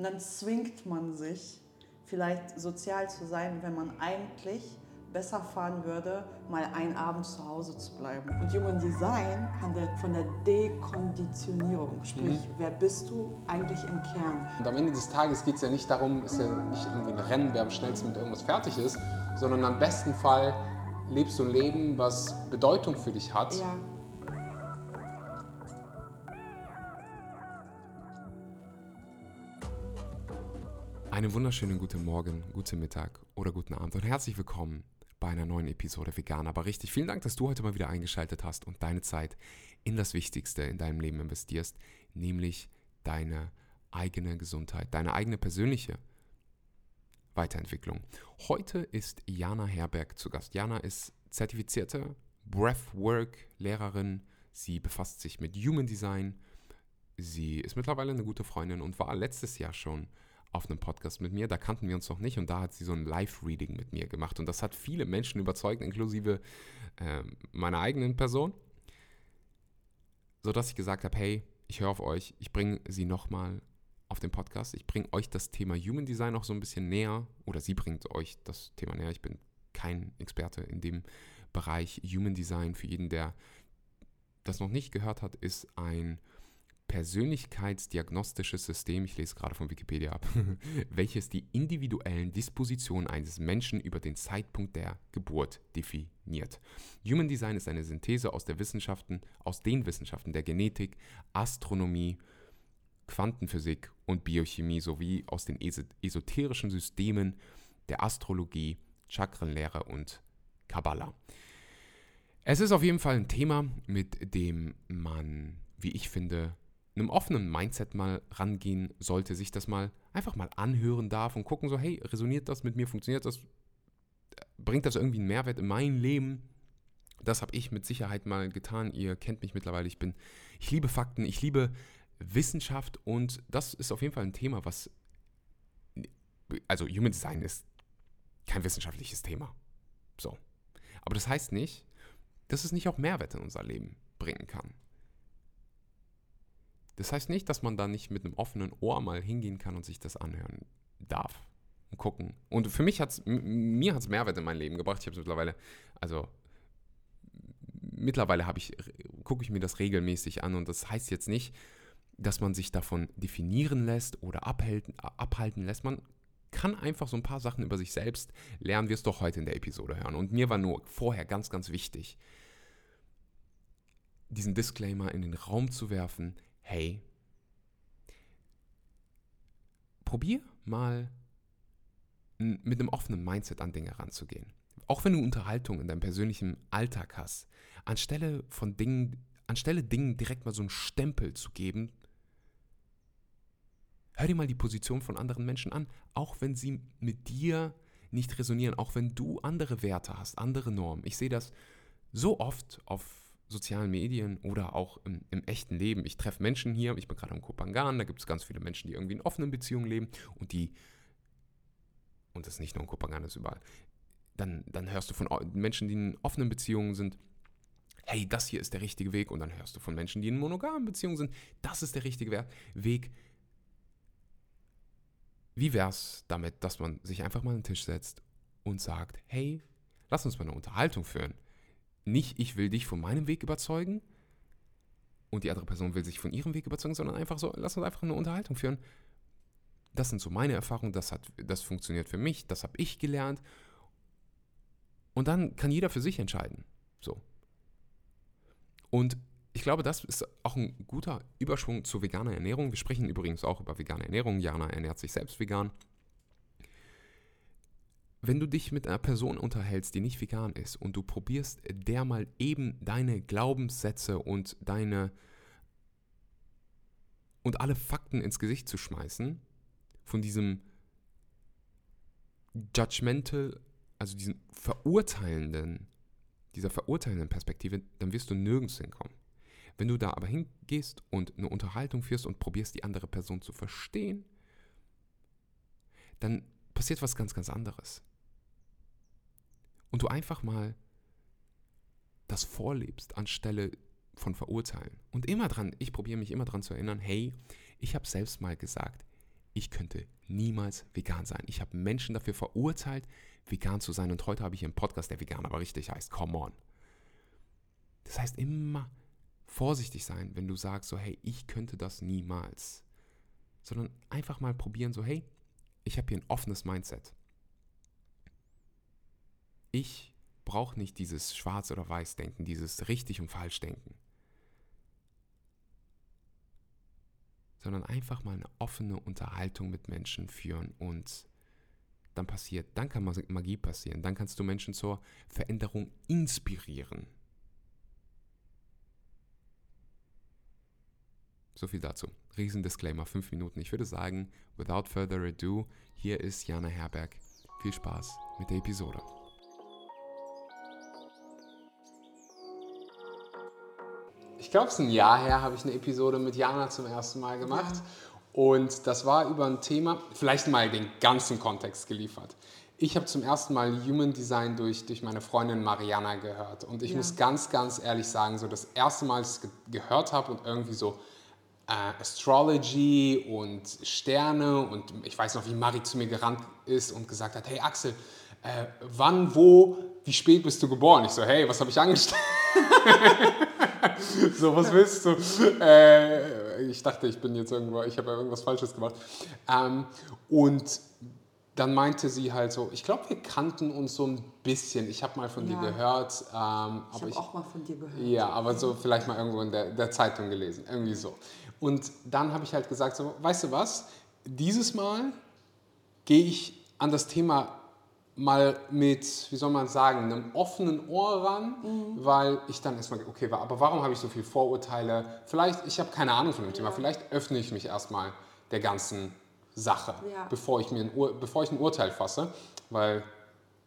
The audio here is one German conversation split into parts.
Und dann zwingt man sich, vielleicht sozial zu sein, wenn man eigentlich besser fahren würde, mal einen Abend zu Hause zu bleiben. Und Human Design handelt von der Dekonditionierung, sprich, mhm. wer bist du eigentlich im Kern? Und am Ende des Tages geht es ja nicht darum, es ist ja nicht irgendwie ein Rennen, wer am schnellsten mit irgendwas fertig ist, sondern am besten Fall lebst du ein Leben, was Bedeutung für dich hat. Ja. Einen wunderschönen guten Morgen, guten Mittag oder guten Abend und herzlich willkommen bei einer neuen Episode Vegan. Aber richtig, vielen Dank, dass du heute mal wieder eingeschaltet hast und deine Zeit in das Wichtigste in deinem Leben investierst, nämlich deine eigene Gesundheit, deine eigene persönliche Weiterentwicklung. Heute ist Jana Herberg zu Gast. Jana ist zertifizierte Breathwork-Lehrerin. Sie befasst sich mit Human Design. Sie ist mittlerweile eine gute Freundin und war letztes Jahr schon auf einem Podcast mit mir. Da kannten wir uns noch nicht und da hat sie so ein Live-Reading mit mir gemacht. Und das hat viele Menschen überzeugt, inklusive äh, meiner eigenen Person, sodass ich gesagt habe, hey, ich höre auf euch, ich bringe sie nochmal auf den Podcast. Ich bringe euch das Thema Human Design auch so ein bisschen näher oder sie bringt euch das Thema näher. Ich bin kein Experte in dem Bereich Human Design. Für jeden, der das noch nicht gehört hat, ist ein persönlichkeitsdiagnostisches System, ich lese gerade von Wikipedia ab, welches die individuellen Dispositionen eines Menschen über den Zeitpunkt der Geburt definiert. Human Design ist eine Synthese aus Wissenschaften, aus den Wissenschaften der Genetik, Astronomie, Quantenphysik und Biochemie sowie aus den esoterischen Systemen der Astrologie, Chakrenlehre und Kabbalah. Es ist auf jeden Fall ein Thema, mit dem man, wie ich finde, einem offenen Mindset mal rangehen sollte, sich das mal einfach mal anhören darf und gucken so, hey, resoniert das mit mir, funktioniert das, bringt das irgendwie einen Mehrwert in mein Leben? Das habe ich mit Sicherheit mal getan. Ihr kennt mich mittlerweile. Ich bin, ich liebe Fakten, ich liebe Wissenschaft und das ist auf jeden Fall ein Thema, was, also Human Design ist kein wissenschaftliches Thema. So. Aber das heißt nicht, dass es nicht auch Mehrwert in unser Leben bringen kann. Das heißt nicht, dass man da nicht mit einem offenen Ohr mal hingehen kann und sich das anhören darf und gucken. Und für mich hat es, mir hat es Mehrwert in mein Leben gebracht. Ich habe es mittlerweile, also mittlerweile habe ich, gucke ich mir das regelmäßig an und das heißt jetzt nicht, dass man sich davon definieren lässt oder abhalten, abhalten lässt. Man kann einfach so ein paar Sachen über sich selbst lernen, wir es doch heute in der Episode hören. Und mir war nur vorher ganz, ganz wichtig, diesen Disclaimer in den Raum zu werfen hey, probier mal mit einem offenen Mindset an Dinge ranzugehen. Auch wenn du Unterhaltung in deinem persönlichen Alltag hast, anstelle von Dingen, anstelle Dingen direkt mal so einen Stempel zu geben, hör dir mal die Position von anderen Menschen an, auch wenn sie mit dir nicht resonieren, auch wenn du andere Werte hast, andere Normen. Ich sehe das so oft auf sozialen Medien oder auch im, im echten Leben. Ich treffe Menschen hier, ich bin gerade in Kopangan, da gibt es ganz viele Menschen, die irgendwie in offenen Beziehungen leben und die, und das ist nicht nur in Kopangan, das ist überall, dann, dann hörst du von Menschen, die in offenen Beziehungen sind, hey, das hier ist der richtige Weg. Und dann hörst du von Menschen, die in monogamen Beziehungen sind, das ist der richtige Weg. Wie wäre es damit, dass man sich einfach mal an den Tisch setzt und sagt, hey, lass uns mal eine Unterhaltung führen nicht, ich will dich von meinem Weg überzeugen und die andere Person will sich von ihrem Weg überzeugen, sondern einfach so, lass uns einfach eine Unterhaltung führen. Das sind so meine Erfahrungen, das, hat, das funktioniert für mich, das habe ich gelernt. Und dann kann jeder für sich entscheiden. So. Und ich glaube, das ist auch ein guter Überschwung zur veganer Ernährung. Wir sprechen übrigens auch über vegane Ernährung. Jana ernährt sich selbst vegan wenn du dich mit einer Person unterhältst, die nicht vegan ist und du probierst der mal eben deine Glaubenssätze und deine und alle Fakten ins Gesicht zu schmeißen, von diesem judgmental, also diesen verurteilenden, dieser verurteilenden Perspektive, dann wirst du nirgends hinkommen. Wenn du da aber hingehst und eine Unterhaltung führst und probierst, die andere Person zu verstehen, dann passiert was ganz, ganz anderes und du einfach mal das vorlebst, anstelle von verurteilen. Und immer dran, ich probiere mich immer dran zu erinnern, hey, ich habe selbst mal gesagt, ich könnte niemals vegan sein. Ich habe Menschen dafür verurteilt, vegan zu sein. Und heute habe ich einen Podcast, der vegan aber richtig heißt. Come on. Das heißt immer vorsichtig sein, wenn du sagst so, hey, ich könnte das niemals. Sondern einfach mal probieren so, hey, ich habe hier ein offenes Mindset. Ich brauche nicht dieses Schwarz- oder Weiß-Denken, dieses richtig und falsch Denken. Sondern einfach mal eine offene Unterhaltung mit Menschen führen und dann passiert, dann kann Magie passieren, dann kannst du Menschen zur Veränderung inspirieren. So viel dazu. Riesendisclaimer, fünf Minuten. Ich würde sagen, without further ado, hier ist Jana Herberg. Viel Spaß mit der Episode. Ich glaube, es ist ein Jahr her, habe ich eine Episode mit Jana zum ersten Mal gemacht. Ja. Und das war über ein Thema, vielleicht mal den ganzen Kontext geliefert. Ich habe zum ersten Mal Human Design durch, durch meine Freundin Mariana gehört. Und ich ja. muss ganz, ganz ehrlich sagen, so das erste Mal, dass ich es gehört habe und irgendwie so äh, Astrology und Sterne und ich weiß noch, wie Marie zu mir gerannt ist und gesagt hat, hey Axel, äh, wann, wo, wie spät bist du geboren? Ich so, hey, was habe ich angestellt? so, was willst du? Äh, ich dachte, ich bin jetzt irgendwo, ich habe irgendwas Falsches gemacht. Ähm, und dann meinte sie halt so, ich glaube, wir kannten uns so ein bisschen. Ich habe mal von ja. dir gehört. Ähm, ich habe auch mal von dir gehört. Ja, aber so vielleicht mal irgendwo in der, der Zeitung gelesen. Irgendwie so. Und dann habe ich halt gesagt, so, weißt du was, dieses Mal gehe ich an das Thema mal mit, wie soll man sagen, einem offenen Ohr ran, mhm. weil ich dann erstmal, okay, aber warum habe ich so viele Vorurteile? Vielleicht, ich habe keine Ahnung von dem ja. Thema, vielleicht öffne ich mich erstmal der ganzen Sache, ja. bevor, ich mir ein Ur, bevor ich ein Urteil fasse, weil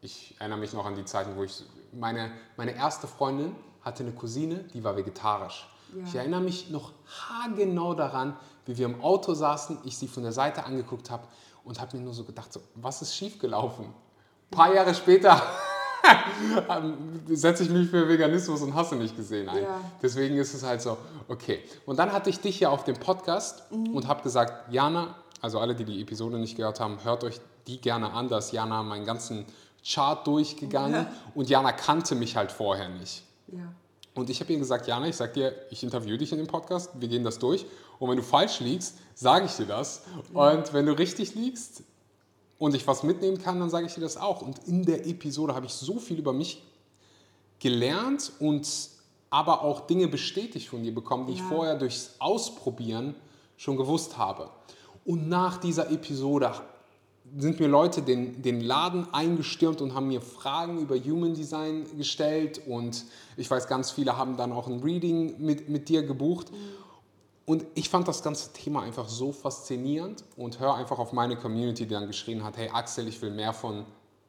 ich erinnere mich noch an die Zeiten, wo ich, meine, meine erste Freundin hatte eine Cousine, die war vegetarisch. Ja. Ich erinnere mich noch haargenau daran, wie wir im Auto saßen, ich sie von der Seite angeguckt habe und habe mir nur so gedacht, so, was ist schiefgelaufen? Ein paar Jahre später setze ich mich für Veganismus und hasse nicht gesehen ein. Ja. Deswegen ist es halt so, okay. Und dann hatte ich dich ja auf dem Podcast mhm. und habe gesagt, Jana, also alle, die die Episode nicht gehört haben, hört euch die gerne an. Da ist Jana meinen ganzen Chart durchgegangen ja. und Jana kannte mich halt vorher nicht. Ja. Und ich habe ihr gesagt, Jana, ich sag dir, ich interviewe dich in dem Podcast, wir gehen das durch. Und wenn du falsch liegst, sage ich dir das. Und wenn du richtig liegst und ich was mitnehmen kann, dann sage ich dir das auch. Und in der Episode habe ich so viel über mich gelernt und aber auch Dinge bestätigt von dir bekommen, die ja. ich vorher durchs Ausprobieren schon gewusst habe. Und nach dieser Episode sind mir Leute den, den Laden eingestürmt und haben mir Fragen über Human Design gestellt und ich weiß, ganz viele haben dann auch ein Reading mit, mit dir gebucht. Und ich fand das ganze Thema einfach so faszinierend und höre einfach auf meine Community, die dann geschrien hat, hey Axel, ich will mehr von,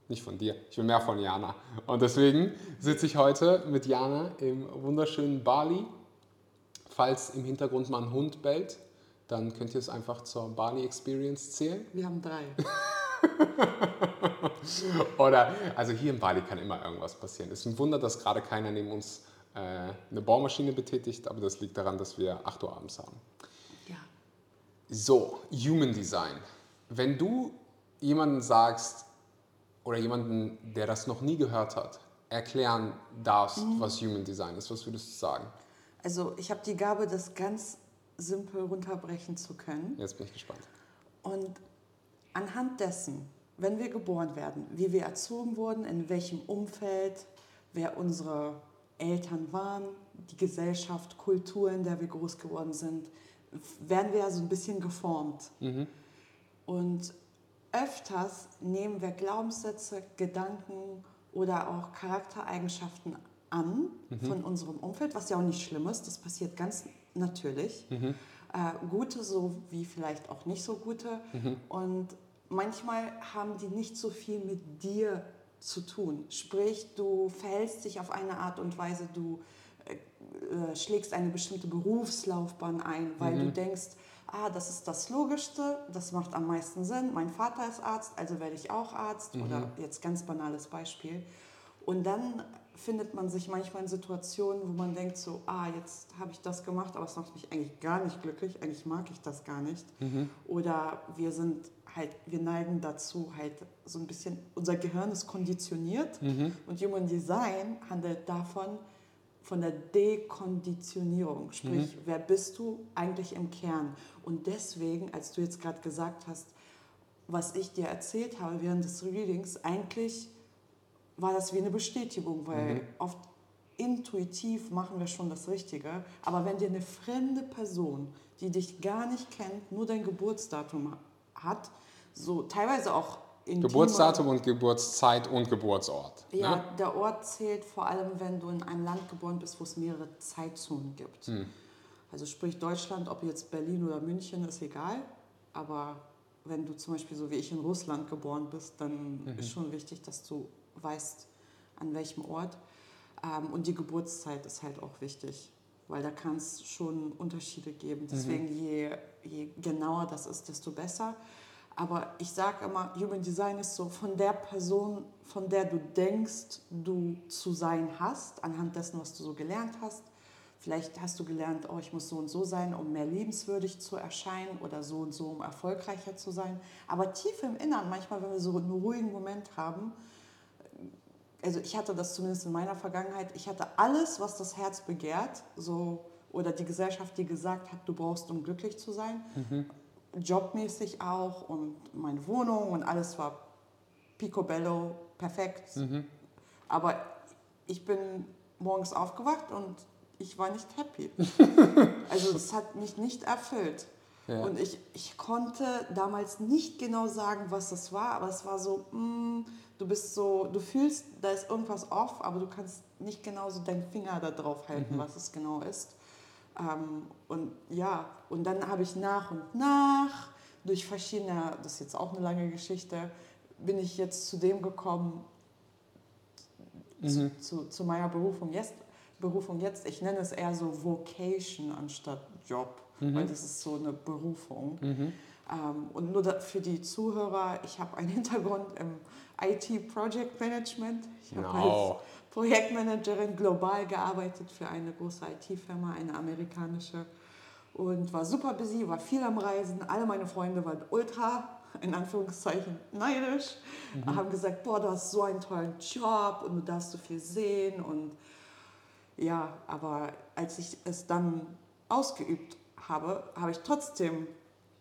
nicht von dir, ich will mehr von Jana. Und deswegen sitze ich heute mit Jana im wunderschönen Bali. Falls im Hintergrund mal ein Hund bellt, dann könnt ihr es einfach zur Bali Experience zählen. Wir haben drei. Oder, also hier in Bali kann immer irgendwas passieren. Es ist ein Wunder, dass gerade keiner neben uns eine Bohrmaschine betätigt, aber das liegt daran, dass wir 8 Uhr abends haben. Ja. So, Human Design. Wenn du jemanden sagst oder jemanden, der das noch nie gehört hat, erklären darfst, mhm. was Human Design ist, was würdest du sagen? Also ich habe die Gabe, das ganz simpel runterbrechen zu können. Jetzt bin ich gespannt. Und anhand dessen, wenn wir geboren werden, wie wir erzogen wurden, in welchem Umfeld, wer unsere Eltern waren, die Gesellschaft, Kultur, in der wir groß geworden sind, werden wir ja so ein bisschen geformt. Mhm. Und öfters nehmen wir Glaubenssätze, Gedanken oder auch Charaktereigenschaften an mhm. von unserem Umfeld, was ja auch nicht schlimm ist, das passiert ganz natürlich. Mhm. Äh, gute so wie vielleicht auch nicht so gute. Mhm. Und manchmal haben die nicht so viel mit dir zu tun. Sprich, du verhältst dich auf eine Art und Weise, du äh, äh, schlägst eine bestimmte Berufslaufbahn ein, weil mhm. du denkst, ah, das ist das Logischste, das macht am meisten Sinn, mein Vater ist Arzt, also werde ich auch Arzt mhm. oder jetzt ganz banales Beispiel. Und dann findet man sich manchmal in Situationen, wo man denkt so, ah, jetzt habe ich das gemacht, aber es macht mich eigentlich gar nicht glücklich, eigentlich mag ich das gar nicht. Mhm. Oder wir sind halt, wir neigen dazu halt so ein bisschen, unser Gehirn ist konditioniert Mhm. und Human Design handelt davon, von der Dekonditionierung, sprich, wer bist du eigentlich im Kern? Und deswegen, als du jetzt gerade gesagt hast, was ich dir erzählt habe während des Readings, eigentlich war das wie eine Bestätigung, weil oft intuitiv machen wir schon das Richtige. Aber wenn dir eine fremde Person, die dich gar nicht kennt, nur dein Geburtsdatum hat, so teilweise auch intime- Geburtsdatum und Geburtszeit und Geburtsort. ja, Ne? der Ort zählt vor allem, wenn du in einem Land geboren bist, wo es mehrere Zeitzonen gibt. Hm. Also sprich Deutschland, ob jetzt Berlin oder München, ist egal. Aber wenn du zum Beispiel so wie ich in Russland geboren bist, dann Mhm. ist schon wichtig, dass du weißt, an welchem Ort. Ähm, und die Geburtszeit ist halt auch wichtig, weil da kann es schon Unterschiede Mhm. geben. Deswegen je, je genauer das ist, desto besser. Aber ich sage immer, Human Design ist so von der Person, von der du denkst, du zu sein hast, anhand dessen, was du so gelernt hast. Vielleicht hast du gelernt, oh, ich muss so und so sein, um mehr lebenswürdig zu erscheinen oder so und so, um erfolgreicher zu sein. Aber tief im Innern, manchmal, wenn wir so einen ruhigen Moment haben, also ich hatte das zumindest in meiner Vergangenheit, ich hatte alles, was das Herz begehrt, so oder die Gesellschaft, die gesagt hat, du brauchst, um glücklich zu sein, jobmäßig auch und meine Wohnung und alles war picobello, perfekt. Aber ich bin morgens aufgewacht und ich war nicht happy. also es hat mich nicht erfüllt. Ja. Und ich, ich konnte damals nicht genau sagen, was das war, aber es war so, mm, du bist so, du fühlst, da ist irgendwas off, aber du kannst nicht genau so deinen Finger da drauf halten, was es genau ist. Ähm, und ja, und dann habe ich nach und nach durch verschiedene, das ist jetzt auch eine lange Geschichte, bin ich jetzt zu dem gekommen, zu, zu, zu meiner Berufung jetzt. Berufung jetzt, ich nenne es eher so Vocation anstatt Job, weil das ist so eine Berufung. Ähm, und nur da, für die Zuhörer, ich habe einen Hintergrund im IT Project Management. Ich habe Genau. als Projektmanagerin global gearbeitet für eine große IT-Firma, eine amerikanische. Und war super busy, war viel am Reisen. Alle meine Freunde waren ultra, in Anführungszeichen, neidisch. Haben gesagt, boah, du hast so einen tollen Job und du darfst so viel sehen. Und ja, aber als ich es dann ausgeübt habe, habe ich trotzdem,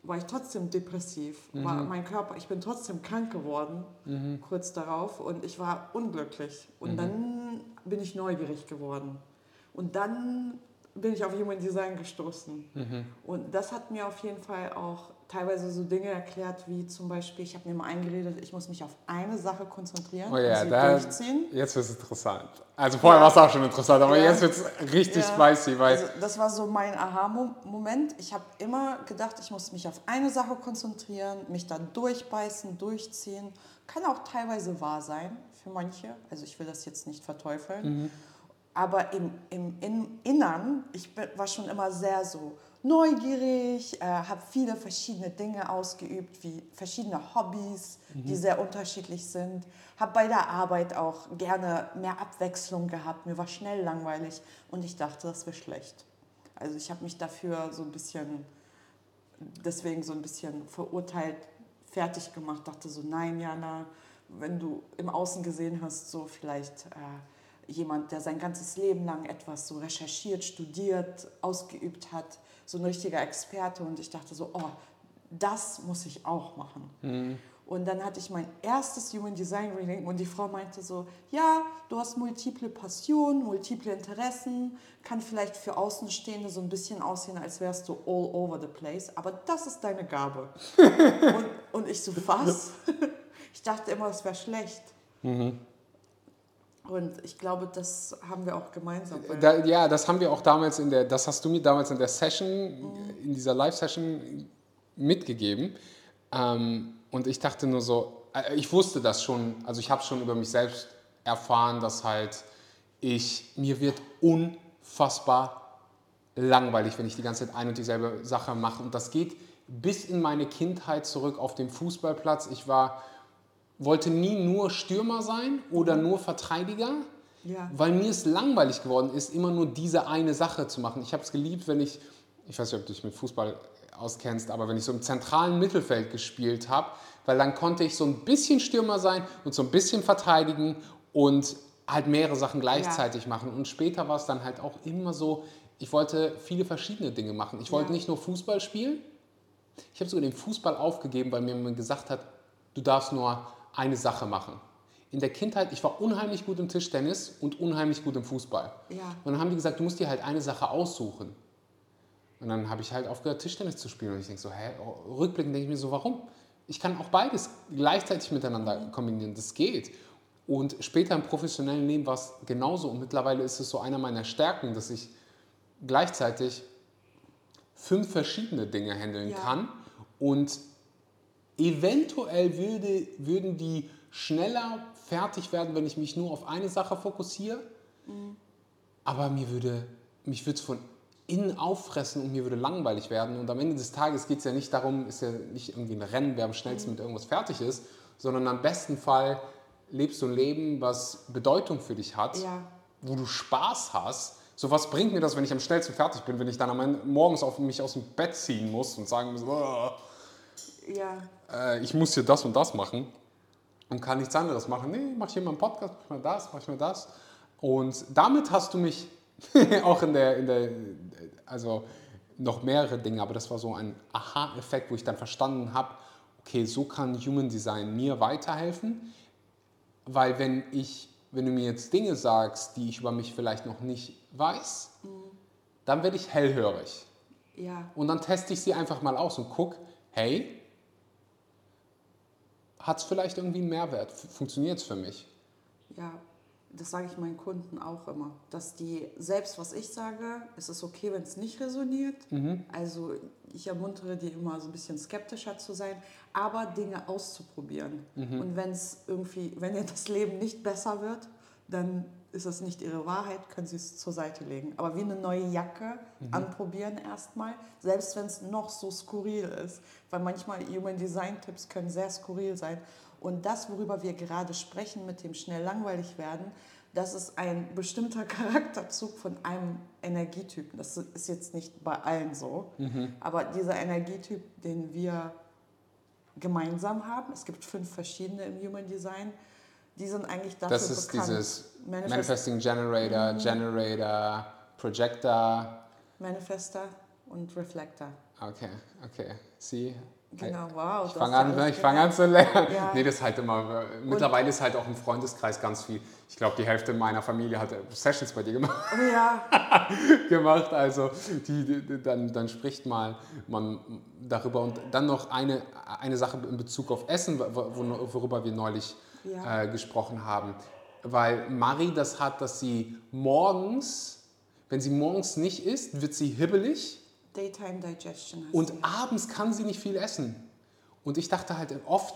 war ich trotzdem depressiv. War mein Körper, ich bin trotzdem krank geworden, kurz darauf. Und ich war unglücklich. Und dann bin ich neugierig geworden. Und dann bin ich auf Human Design gestoßen. Und das hat mir auf jeden Fall auch teilweise so Dinge erklärt, wie zum Beispiel, ich habe mir mal eingeredet, ich muss mich auf eine Sache konzentrieren Oh ja, und sie da, durchziehen. jetzt wird es interessant. Also vorher war es auch schon interessant, aber Ja. jetzt wird es richtig Ja. spicy, weil Also das war so mein Aha-Moment. Ich habe immer gedacht, ich muss mich auf eine Sache konzentrieren, mich da durchbeißen, durchziehen. Kann auch teilweise wahr sein für manche. Also ich will das jetzt nicht verteufeln. Aber im, im, im Innern, ich war schon immer sehr so neugierig, äh, habe viele verschiedene Dinge ausgeübt, wie verschiedene Hobbys, die sehr unterschiedlich sind. Habe bei der Arbeit auch gerne mehr Abwechslung gehabt. Mir war schnell langweilig und ich dachte, das wäre schlecht. Also ich habe mich dafür so ein bisschen, deswegen so ein bisschen verurteilt, fertig gemacht. Dachte so, nein, Jana, wenn du im Außen gesehen hast, so vielleicht äh, jemand, der sein ganzes Leben lang etwas so recherchiert, studiert, ausgeübt hat, so ein richtiger Experte. Und ich dachte so, oh, das muss ich auch machen. Und dann hatte ich mein erstes Human Design Reading und die Frau meinte so, ja, du hast multiple Passionen, multiple Interessen, kann vielleicht für Außenstehende so ein bisschen aussehen, als wärst du all over the place, aber das ist deine Gabe. und, und ich so, was? Ich dachte immer, es wäre schlecht. Und ich glaube, das haben wir auch gemeinsam. Da, ja, das haben wir auch damals in der, das hast du mir damals in der Session, in dieser Live-Session mitgegeben. Ähm, und ich dachte nur so, äh, ich wusste das schon, also ich habe schon über mich selbst erfahren, dass halt ich, mir wird unfassbar langweilig, wenn ich die ganze Zeit ein und dieselbe Sache mache. Und das geht bis in meine Kindheit zurück auf dem Fußballplatz. Ich war wollte nie nur Stürmer sein oder nur Verteidiger. Ja. weil mir es langweilig geworden ist, immer nur diese eine Sache zu machen. Ich habe es geliebt, wenn ich, ich weiß nicht, ob du dich mit Fußball auskennst, aber wenn ich so im zentralen Mittelfeld gespielt habe, weil dann konnte ich so ein bisschen Stürmer sein und so ein bisschen verteidigen und halt mehrere Sachen gleichzeitig machen. Und später war es dann halt auch immer so, ich wollte viele verschiedene Dinge machen. Ich wollte Ja. nicht nur Fußball spielen, ich habe sogar den Fußball aufgegeben, weil mir jemand gesagt hat, du darfst nur eine Sache machen. In der Kindheit, ich war unheimlich gut im Tischtennis und unheimlich gut im Fußball. Ja. Und dann haben die gesagt, du musst dir halt eine Sache aussuchen. Und dann habe ich halt aufgehört, Tischtennis zu spielen. Und ich denke so, hä, rückblickend denke ich mir so, warum? Ich kann auch beides gleichzeitig miteinander kombinieren. Das geht. Und später im professionellen Leben war es genauso. Und mittlerweile ist es so einer meiner Stärken, dass ich gleichzeitig fünf verschiedene Dinge handeln Ja. kann. Und eventuell würde, würden die schneller fertig werden, wenn ich mich nur auf eine Sache fokussiere. Aber mir würde, mich würde es von innen auffressen und mir würde langweilig werden. Und am Ende des Tages geht es ja nicht darum, ist ja nicht irgendwie ein Rennen, wer am schnellsten mit irgendwas fertig ist, sondern am besten Fall lebst du ein Leben, was Bedeutung für dich hat, Ja. wo du Spaß hast. So was bringt mir das, wenn ich am schnellsten fertig bin, wenn ich dann am Ende morgens auf mich aus dem Bett ziehen muss und sagen muss, "Oh, Ja. äh, ich muss hier das und das machen und kann nichts anderes machen. Nee, mach hier mal einen Podcast, mach mal das, mach mal das. Und damit hast du mich auch in der, in der, also noch mehrere Dinge, aber das war so ein Aha-Effekt, wo ich dann verstanden habe, okay, so kann Human Design mir weiterhelfen, weil wenn ich, wenn du mir jetzt Dinge sagst, die ich über mich vielleicht noch nicht weiß, dann werde ich hellhörig. Ja. Und dann teste ich sie einfach mal aus und gucke, hey, hat es vielleicht irgendwie einen Mehrwert? Funktioniert es für mich? Ja, das sage ich meinen Kunden auch immer, dass die, selbst was ich sage, es ist okay, wenn es nicht resoniert. Also ich ermuntere die immer so ein bisschen skeptischer zu sein, aber Dinge auszuprobieren. Und wenn es irgendwie, wenn ihr das Leben nicht besser wird, dann ist es nicht ihre Wahrheit, können sie es zur Seite legen. Aber wie eine neue Jacke anprobieren erstmal, selbst wenn es noch so skurril ist. Weil manchmal Human Design Tipps können sehr skurril sein. Und das, worüber wir gerade sprechen, mit dem schnell langweilig werden, das ist ein bestimmter Charakterzug von einem Energietypen. Das ist jetzt nicht bei allen so, aber dieser Energietyp, den wir gemeinsam haben, es gibt fünf verschiedene im Human Design, die sind eigentlich dafür Das ist bekannt. dieses Manifest- Manifesting Generator, Generator, Projector. Manifester und Reflector. Okay, okay. Sie? Genau, wow. Ich fange an, ne? ich fang an zu lernen. Ja. Nee, das ist halt immer. Mittlerweile ist halt auch im Freundeskreis ganz viel. Ich glaube, die Hälfte meiner Familie hat Sessions bei dir gemacht. Oh ja, gemacht. Also die, die, dann, dann spricht mal man darüber. Und dann noch eine, eine Sache in Bezug auf Essen, wo, wo- worüber wir neulich Ja. äh, gesprochen haben. Weil Marie das hat, dass sie morgens, wenn sie morgens nicht isst, wird sie hibbelig Daytime Digestion und die. abends kann sie nicht viel essen. Und ich dachte halt oft,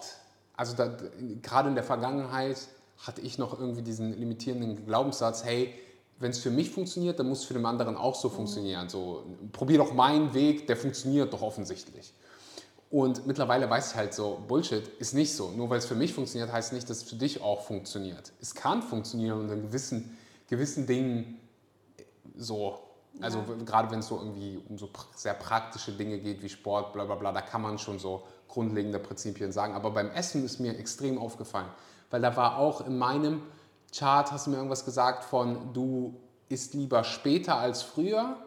also da, gerade in der Vergangenheit hatte ich noch irgendwie diesen limitierenden Glaubenssatz, hey, wenn es für mich funktioniert, dann muss es für den anderen auch so funktionieren. So, probier doch meinen Weg, der funktioniert doch offensichtlich. Und mittlerweile weiß ich halt so, Bullshit ist nicht so. Nur weil es für mich funktioniert, heißt nicht, dass es für dich auch funktioniert. Es kann funktionieren unter gewissen, gewissen Dingen so. Also Ja. gerade wenn es so irgendwie um so sehr praktische Dinge geht wie Sport, bla bla bla, da kann man schon so grundlegende Prinzipien sagen. Aber beim Essen ist mir extrem aufgefallen, weil da war auch in meinem Chart, hast du mir irgendwas gesagt von, du isst lieber später als früher.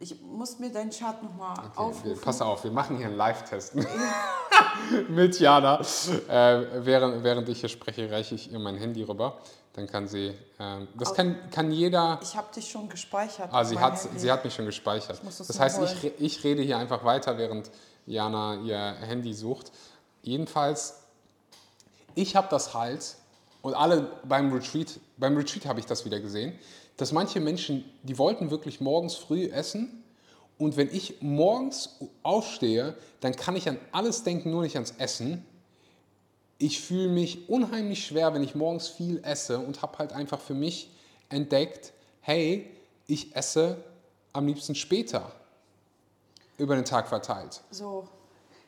Ich muss mir deinen Chart nochmal Okay, aufrufen. pass auf, wir machen hier einen Live-Test mit Jana. Äh, während, während ich hier spreche, reiche ich ihr mein Handy rüber. Dann kann sie, ähm, das kann, kann jeder, Ich habe dich schon gespeichert. ah, sie hat, Handy. sie hat mich schon gespeichert. das Das heißt, ich, holen. ich rede hier einfach weiter, während Jana ihr Handy sucht. Jedenfalls, ich habe das halt, und alle beim Retreat, beim Retreat habe ich das wieder gesehen, dass manche Menschen, die wollten wirklich morgens früh essen und wenn ich morgens aufstehe, dann kann ich an alles denken, nur nicht ans Essen. Ich fühle mich unheimlich schwer, wenn ich morgens viel esse und habe halt einfach für mich entdeckt, hey, ich esse am liebsten später über den Tag verteilt. So,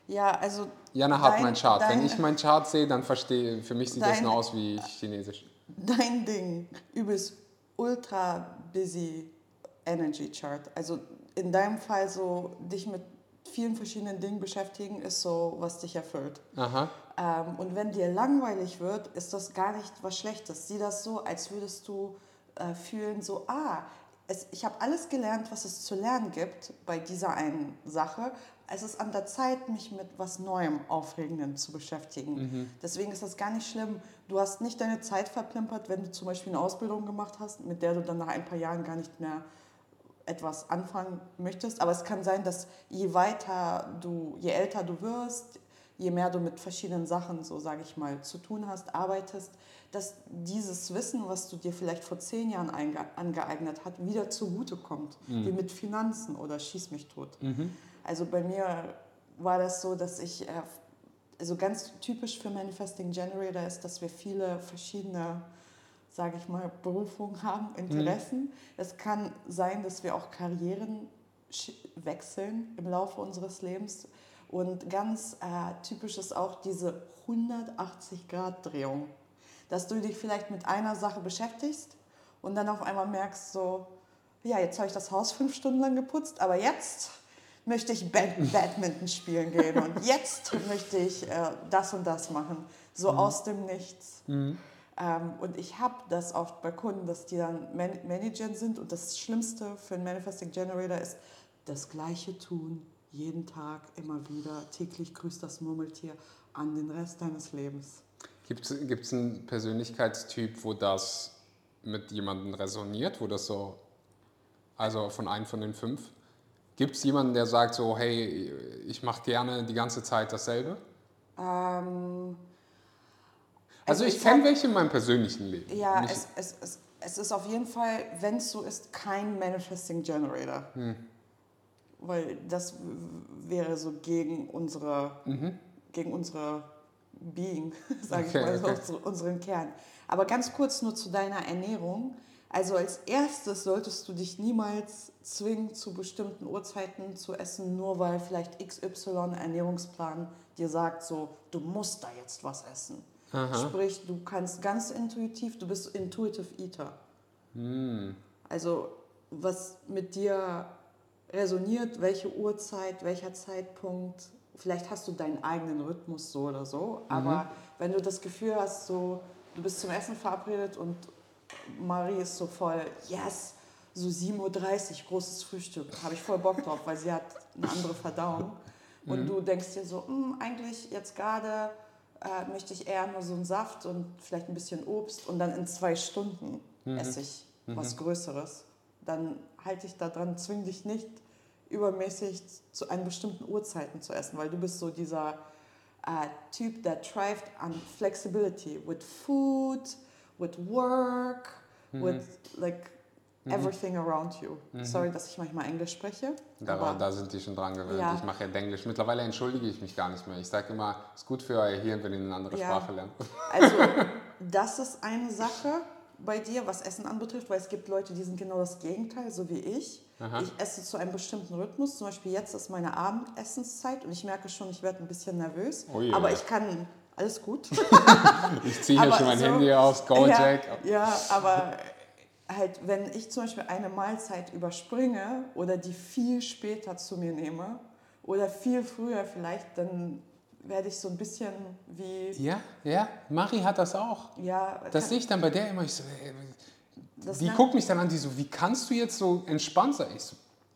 ja, also. Jana hat dein- meinen Chart. Wenn dein- ich meinen Chart sehe, dann verstehe für mich sieht das Dein- nur aus wie Chinesisch. Dein Ding, übelst ultra busy Energy Chart. Also in deinem Fall so dich mit vielen verschiedenen Dingen beschäftigen, ist so, was dich erfüllt. Ähm, und wenn dir langweilig wird, ist das gar nicht was Schlechtes. Sieh das so, als würdest du äh, fühlen, so, ah, es, ich habe alles gelernt, was es zu lernen gibt bei dieser einen Sache. Es ist an der Zeit, mich mit was Neuem, Aufregendem zu beschäftigen. Deswegen ist das gar nicht schlimm. Du hast nicht deine Zeit verplempert, wenn du zum Beispiel eine Ausbildung gemacht hast, mit der du dann nach ein paar Jahren gar nicht mehr etwas anfangen möchtest. Aber es kann sein, dass je weiter du, je älter du wirst, je mehr du mit verschiedenen Sachen, so sage ich mal, zu tun hast, arbeitest, dass dieses Wissen, was du dir vielleicht vor zehn Jahren angeeignet hast, wieder zugutekommt. Mhm. Wie mit Finanzen oder Schieß mich tot. Mhm. Also bei mir war das so, dass ich, äh, also ganz typisch für Manifesting Generator ist, dass wir viele verschiedene sage ich mal, Berufungen haben, Interessen. Mhm. Es kann sein, dass wir auch Karrieren wechseln im Laufe unseres Lebens. Und ganz äh, typisch ist auch diese 180-Grad-Drehung, dass du dich vielleicht mit einer Sache beschäftigst und dann auf einmal merkst, so, ja, jetzt habe ich das Haus fünf Stunden lang geputzt, aber jetzt möchte ich Bad Badminton spielen gehen und jetzt möchte ich äh, das und das machen, so mhm. aus dem Nichts. Mhm. Ähm, und ich habe das oft bei Kunden, dass die dann Man Managern sind und das Schlimmste für einen Manifesting Generator ist, das Gleiche tun, jeden Tag, immer wieder, täglich grüßt das Murmeltier an den Rest deines Lebens. Gibt es einen Persönlichkeitstyp, wo das mit jemandem resoniert, wo das so, also von einem von den fünf? Gibt es jemanden, der sagt so, hey, ich mache gerne die ganze Zeit dasselbe? Ähm, also, also ich, ich kenne welche in meinem persönlichen Leben. Ja, es, es, es, es ist auf jeden Fall, wenn es so ist, kein Manifesting Generator. Hm. Weil das wäre so gegen unsere, mhm. gegen unsere Being, sage okay, ich mal, okay. so, unseren Kern. Aber ganz kurz nur zu deiner Ernährung. Also als erstes solltest du dich niemals zwingen, zu bestimmten Uhrzeiten zu essen, nur weil vielleicht XY Ernährungsplan dir sagt, so, du musst da jetzt was essen. Aha. Sprich, du kannst ganz intuitiv, du bist Intuitive Eater. Hm. Also was mit dir resoniert, welche Uhrzeit, welcher Zeitpunkt, vielleicht hast du deinen eigenen Rhythmus so oder so, mhm. aber wenn du das Gefühl hast, so du bist zum Essen verabredet und Marie ist so voll, yes, so 7.30 Uhr, großes Frühstück, habe ich voll Bock drauf, weil sie hat eine andere Verdauung. Und mhm. du denkst dir so, hm, eigentlich jetzt gerade äh, möchte ich eher nur so einen Saft und vielleicht ein bisschen Obst und dann in zwei Stunden mhm. esse ich mhm. was Größeres. Dann halte ich da dran, zwing dich nicht übermäßig zu einen bestimmten Uhrzeiten zu essen, weil du bist so dieser äh, Typ, der thrived an Flexibility with food, with work, mhm. with like. Everything around you. Mhm. Sorry, dass ich manchmal Englisch spreche. Da, da sind die schon dran gewöhnt. Ja. Ich mache ja Englisch. Mittlerweile entschuldige ich mich gar nicht mehr. Ich sage immer, es ist gut für euer Hirn, wenn ihr eine andere ja. Sprache lernt. Also, das ist eine Sache bei dir, was Essen anbetrifft, weil es gibt Leute, die sind genau das Gegenteil, so wie ich. Aha. Ich esse zu einem bestimmten Rhythmus. Zum Beispiel jetzt ist meine Abendessenszeit und ich merke schon, ich werde ein bisschen nervös. Oh yeah. Aber ich kann alles gut. ich ziehe hier schon mein so, Handy aus, Go ja. Ja, aber halt, wenn ich zum Beispiel eine Mahlzeit überspringe oder die viel später zu mir nehme oder viel früher vielleicht, dann werde ich so ein bisschen wie. Ja, ja, Marie hat das auch. Ja. Das sehe ich dann bei der immer. Ich so, ey, die guckt mich dann an, die so, wie kannst du jetzt so entspannt sein? Ich so,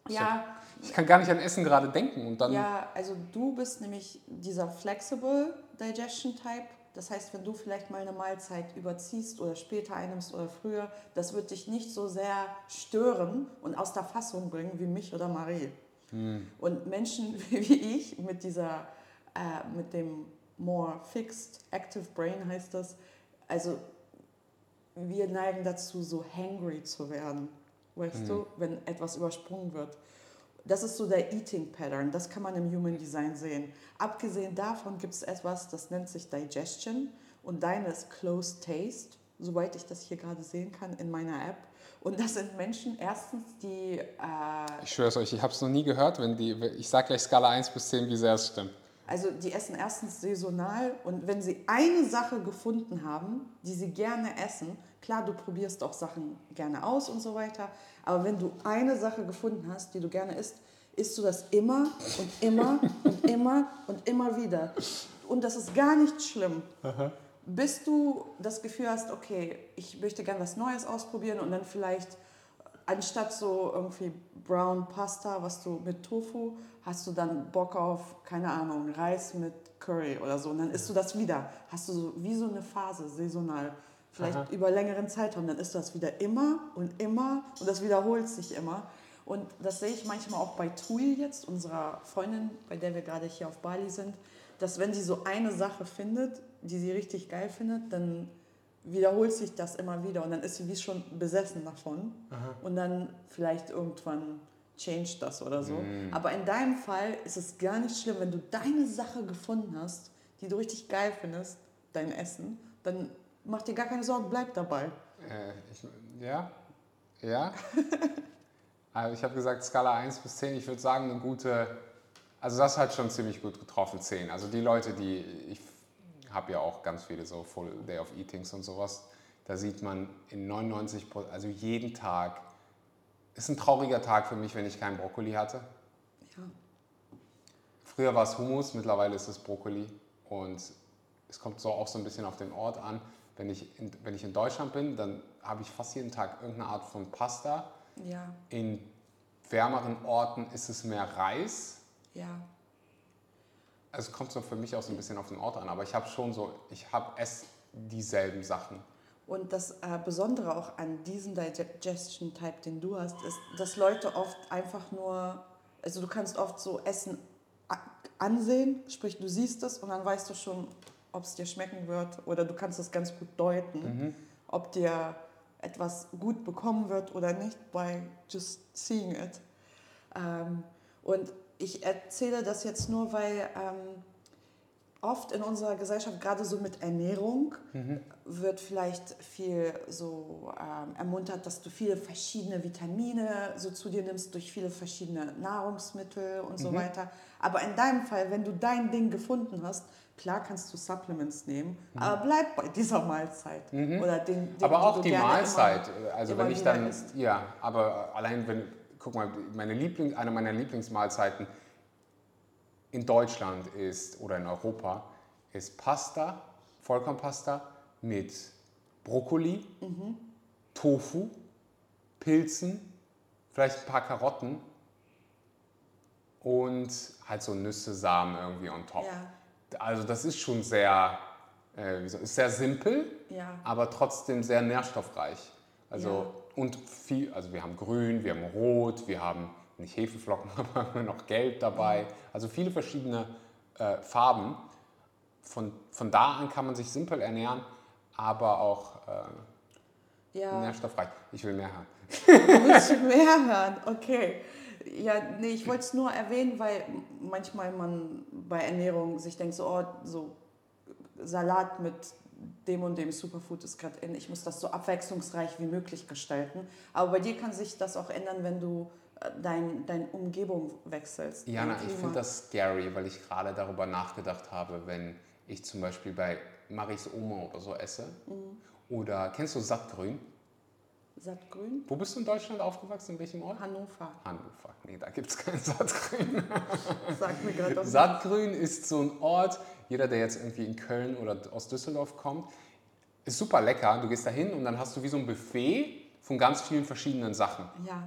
ja. Ich kann gar nicht an Essen gerade denken und dann. Ja, also du bist nämlich dieser flexible Digestion Type das heißt, wenn du vielleicht mal eine Mahlzeit überziehst oder später einnimmst oder früher, das wird dich nicht so sehr stören und aus der Fassung bringen wie mich oder Marie. Hm. Und Menschen wie ich mit dieser, äh, mit dem more fixed active brain heißt das, also wir neigen dazu, so hangry zu werden, weißt hm. du, wenn etwas übersprungen wird. Das ist so der Eating Pattern, das kann man im Human Design sehen. Abgesehen davon gibt es etwas, das nennt sich Digestion und deine ist Close Taste, soweit ich das hier gerade sehen kann in meiner App. Und das sind Menschen, erstens, die... Äh ich schwöre es euch, ich habe es noch nie gehört, wenn die, ich sage gleich Skala 1 bis 10, wie sehr es stimmt. Also die essen erstens saisonal und wenn sie eine Sache gefunden haben, die sie gerne essen, klar, du probierst auch Sachen gerne aus und so weiter, aber wenn du eine Sache gefunden hast, die du gerne isst, isst du das immer und immer und immer und immer wieder. Und das ist gar nicht schlimm. Aha. Bis du das Gefühl hast, okay, ich möchte gerne was Neues ausprobieren und dann vielleicht anstatt so irgendwie Brown Pasta, was du mit Tofu, hast du dann Bock auf, keine Ahnung, Reis mit Curry oder so. Und dann isst du das wieder. Hast du so wie so eine Phase, saisonal. Vielleicht Aha. über längeren Zeitraum. Dann isst du das wieder immer und immer und das wiederholt sich immer. Und das sehe ich manchmal auch bei Tui jetzt, unserer Freundin, bei der wir gerade hier auf Bali sind, dass wenn sie so eine Sache findet, die sie richtig geil findet, dann wiederholt sich das immer wieder und dann ist sie wie schon besessen davon Aha. und dann vielleicht irgendwann changed das oder so. Mm. Aber in deinem Fall ist es gar nicht schlimm, wenn du deine Sache gefunden hast, die du richtig geil findest, dein Essen, dann mach dir gar keine Sorgen, bleib dabei. Äh, ich, ja, ja. also ich habe gesagt Skala 1 bis 10, ich würde sagen eine gute, also das hat schon ziemlich gut getroffen, 10. Also die Leute, die ich habe ja auch ganz viele so Full Day of Eatings und sowas. Da sieht man in 99%, also jeden Tag, ist ein trauriger Tag für mich, wenn ich keinen Brokkoli hatte. Ja. Früher war es Hummus, mittlerweile ist es Brokkoli. Und es kommt so auch so ein bisschen auf den Ort an. Wenn ich in, wenn ich in Deutschland bin, dann habe ich fast jeden Tag irgendeine Art von Pasta. Ja. In wärmeren Orten ist es mehr Reis. Ja es kommt so für mich auch so ein bisschen auf den Ort an, aber ich habe schon so, ich habe es dieselben Sachen. Und das äh, Besondere auch an diesem Digestion-Type, den du hast, ist, dass Leute oft einfach nur, also du kannst oft so Essen ansehen, sprich du siehst es und dann weißt du schon, ob es dir schmecken wird oder du kannst es ganz gut deuten, mhm. ob dir etwas gut bekommen wird oder nicht by just seeing it. Ähm, und ich erzähle das jetzt nur, weil ähm, oft in unserer Gesellschaft, gerade so mit Ernährung, mhm. wird vielleicht viel so ähm, ermuntert, dass du viele verschiedene Vitamine so zu dir nimmst durch viele verschiedene Nahrungsmittel und mhm. so weiter. Aber in deinem Fall, wenn du dein Ding gefunden hast, klar kannst du Supplements nehmen, mhm. aber bleib bei dieser Mahlzeit. Mhm. Oder den, den, aber auch die Mahlzeit. Immer, also wenn ich dann, isst. ja, aber allein wenn guck mal, meine Liebling, eine meiner Lieblingsmahlzeiten in Deutschland ist oder in Europa ist Pasta, Vollkornpasta mit Brokkoli, mhm. Tofu, Pilzen, vielleicht ein paar Karotten und halt so Nüsse, Samen irgendwie on top. Ja. Also das ist schon sehr, äh, ist sehr simpel, ja. aber trotzdem sehr nährstoffreich. Also ja. Und viel, also wir haben grün, wir haben rot, wir haben nicht Hefeflocken, aber noch gelb dabei. Also viele verschiedene äh, Farben. Von, von da an kann man sich simpel ernähren, aber auch äh, ja. nährstoffreich. Ich will mehr hören. Du willst mehr hören, okay. Ja, nee, ich wollte es nur erwähnen, weil manchmal man bei Ernährung sich denkt, so, oh, so Salat mit dem und dem Superfood ist gerade in, ich muss das so abwechslungsreich wie möglich gestalten. Aber bei dir kann sich das auch ändern, wenn du äh, dein, deine Umgebung wechselst. Jana, ich finde das scary, weil ich gerade darüber nachgedacht habe, wenn ich zum Beispiel bei Maris Oma oder so esse. Mhm. Oder kennst du Sattgrün? Sattgrün? Wo bist du in Deutschland aufgewachsen? In welchem Ort? Hannover. Hannover. Nee, da gibt es kein Sattgrün. Sag mir gerade Sattgrün ist so ein Ort, jeder, der jetzt irgendwie in Köln oder aus Düsseldorf kommt, ist super lecker. Du gehst da hin und dann hast du wie so ein Buffet von ganz vielen verschiedenen Sachen. Ja.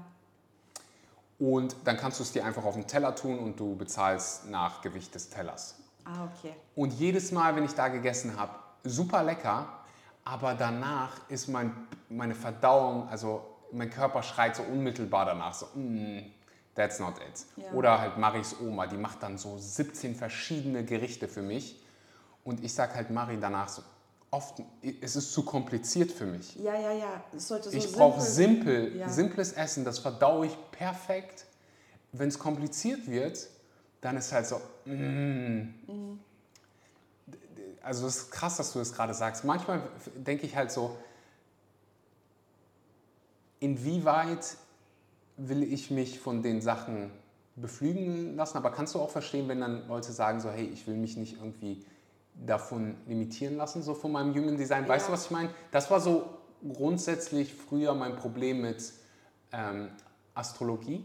Und dann kannst du es dir einfach auf den Teller tun und du bezahlst nach Gewicht des Tellers. Ah, okay. Und jedes Mal, wenn ich da gegessen habe, super lecker, aber danach ist mein, meine Verdauung, also mein Körper schreit so unmittelbar danach, so, mm, that's not it. Ja. Oder halt Maris Oma, die macht dann so 17 verschiedene Gerichte für mich. Und ich sage halt Mari danach so, oft, es ist zu kompliziert für mich. Ja, ja, ja. Es sollte so ich brauche simpel, ja. simples Essen, das verdaue ich perfekt. Wenn es kompliziert wird, dann ist halt so, mm. Mhm. Also es ist krass, dass du das gerade sagst. Manchmal denke ich halt so, inwieweit will ich mich von den Sachen beflügen lassen, aber kannst du auch verstehen, wenn dann Leute sagen so, hey, ich will mich nicht irgendwie davon limitieren lassen, so von meinem Human Design. Weißt Ja. du, was ich meine? Das war so grundsätzlich früher mein Problem mit ähm, Astrologie.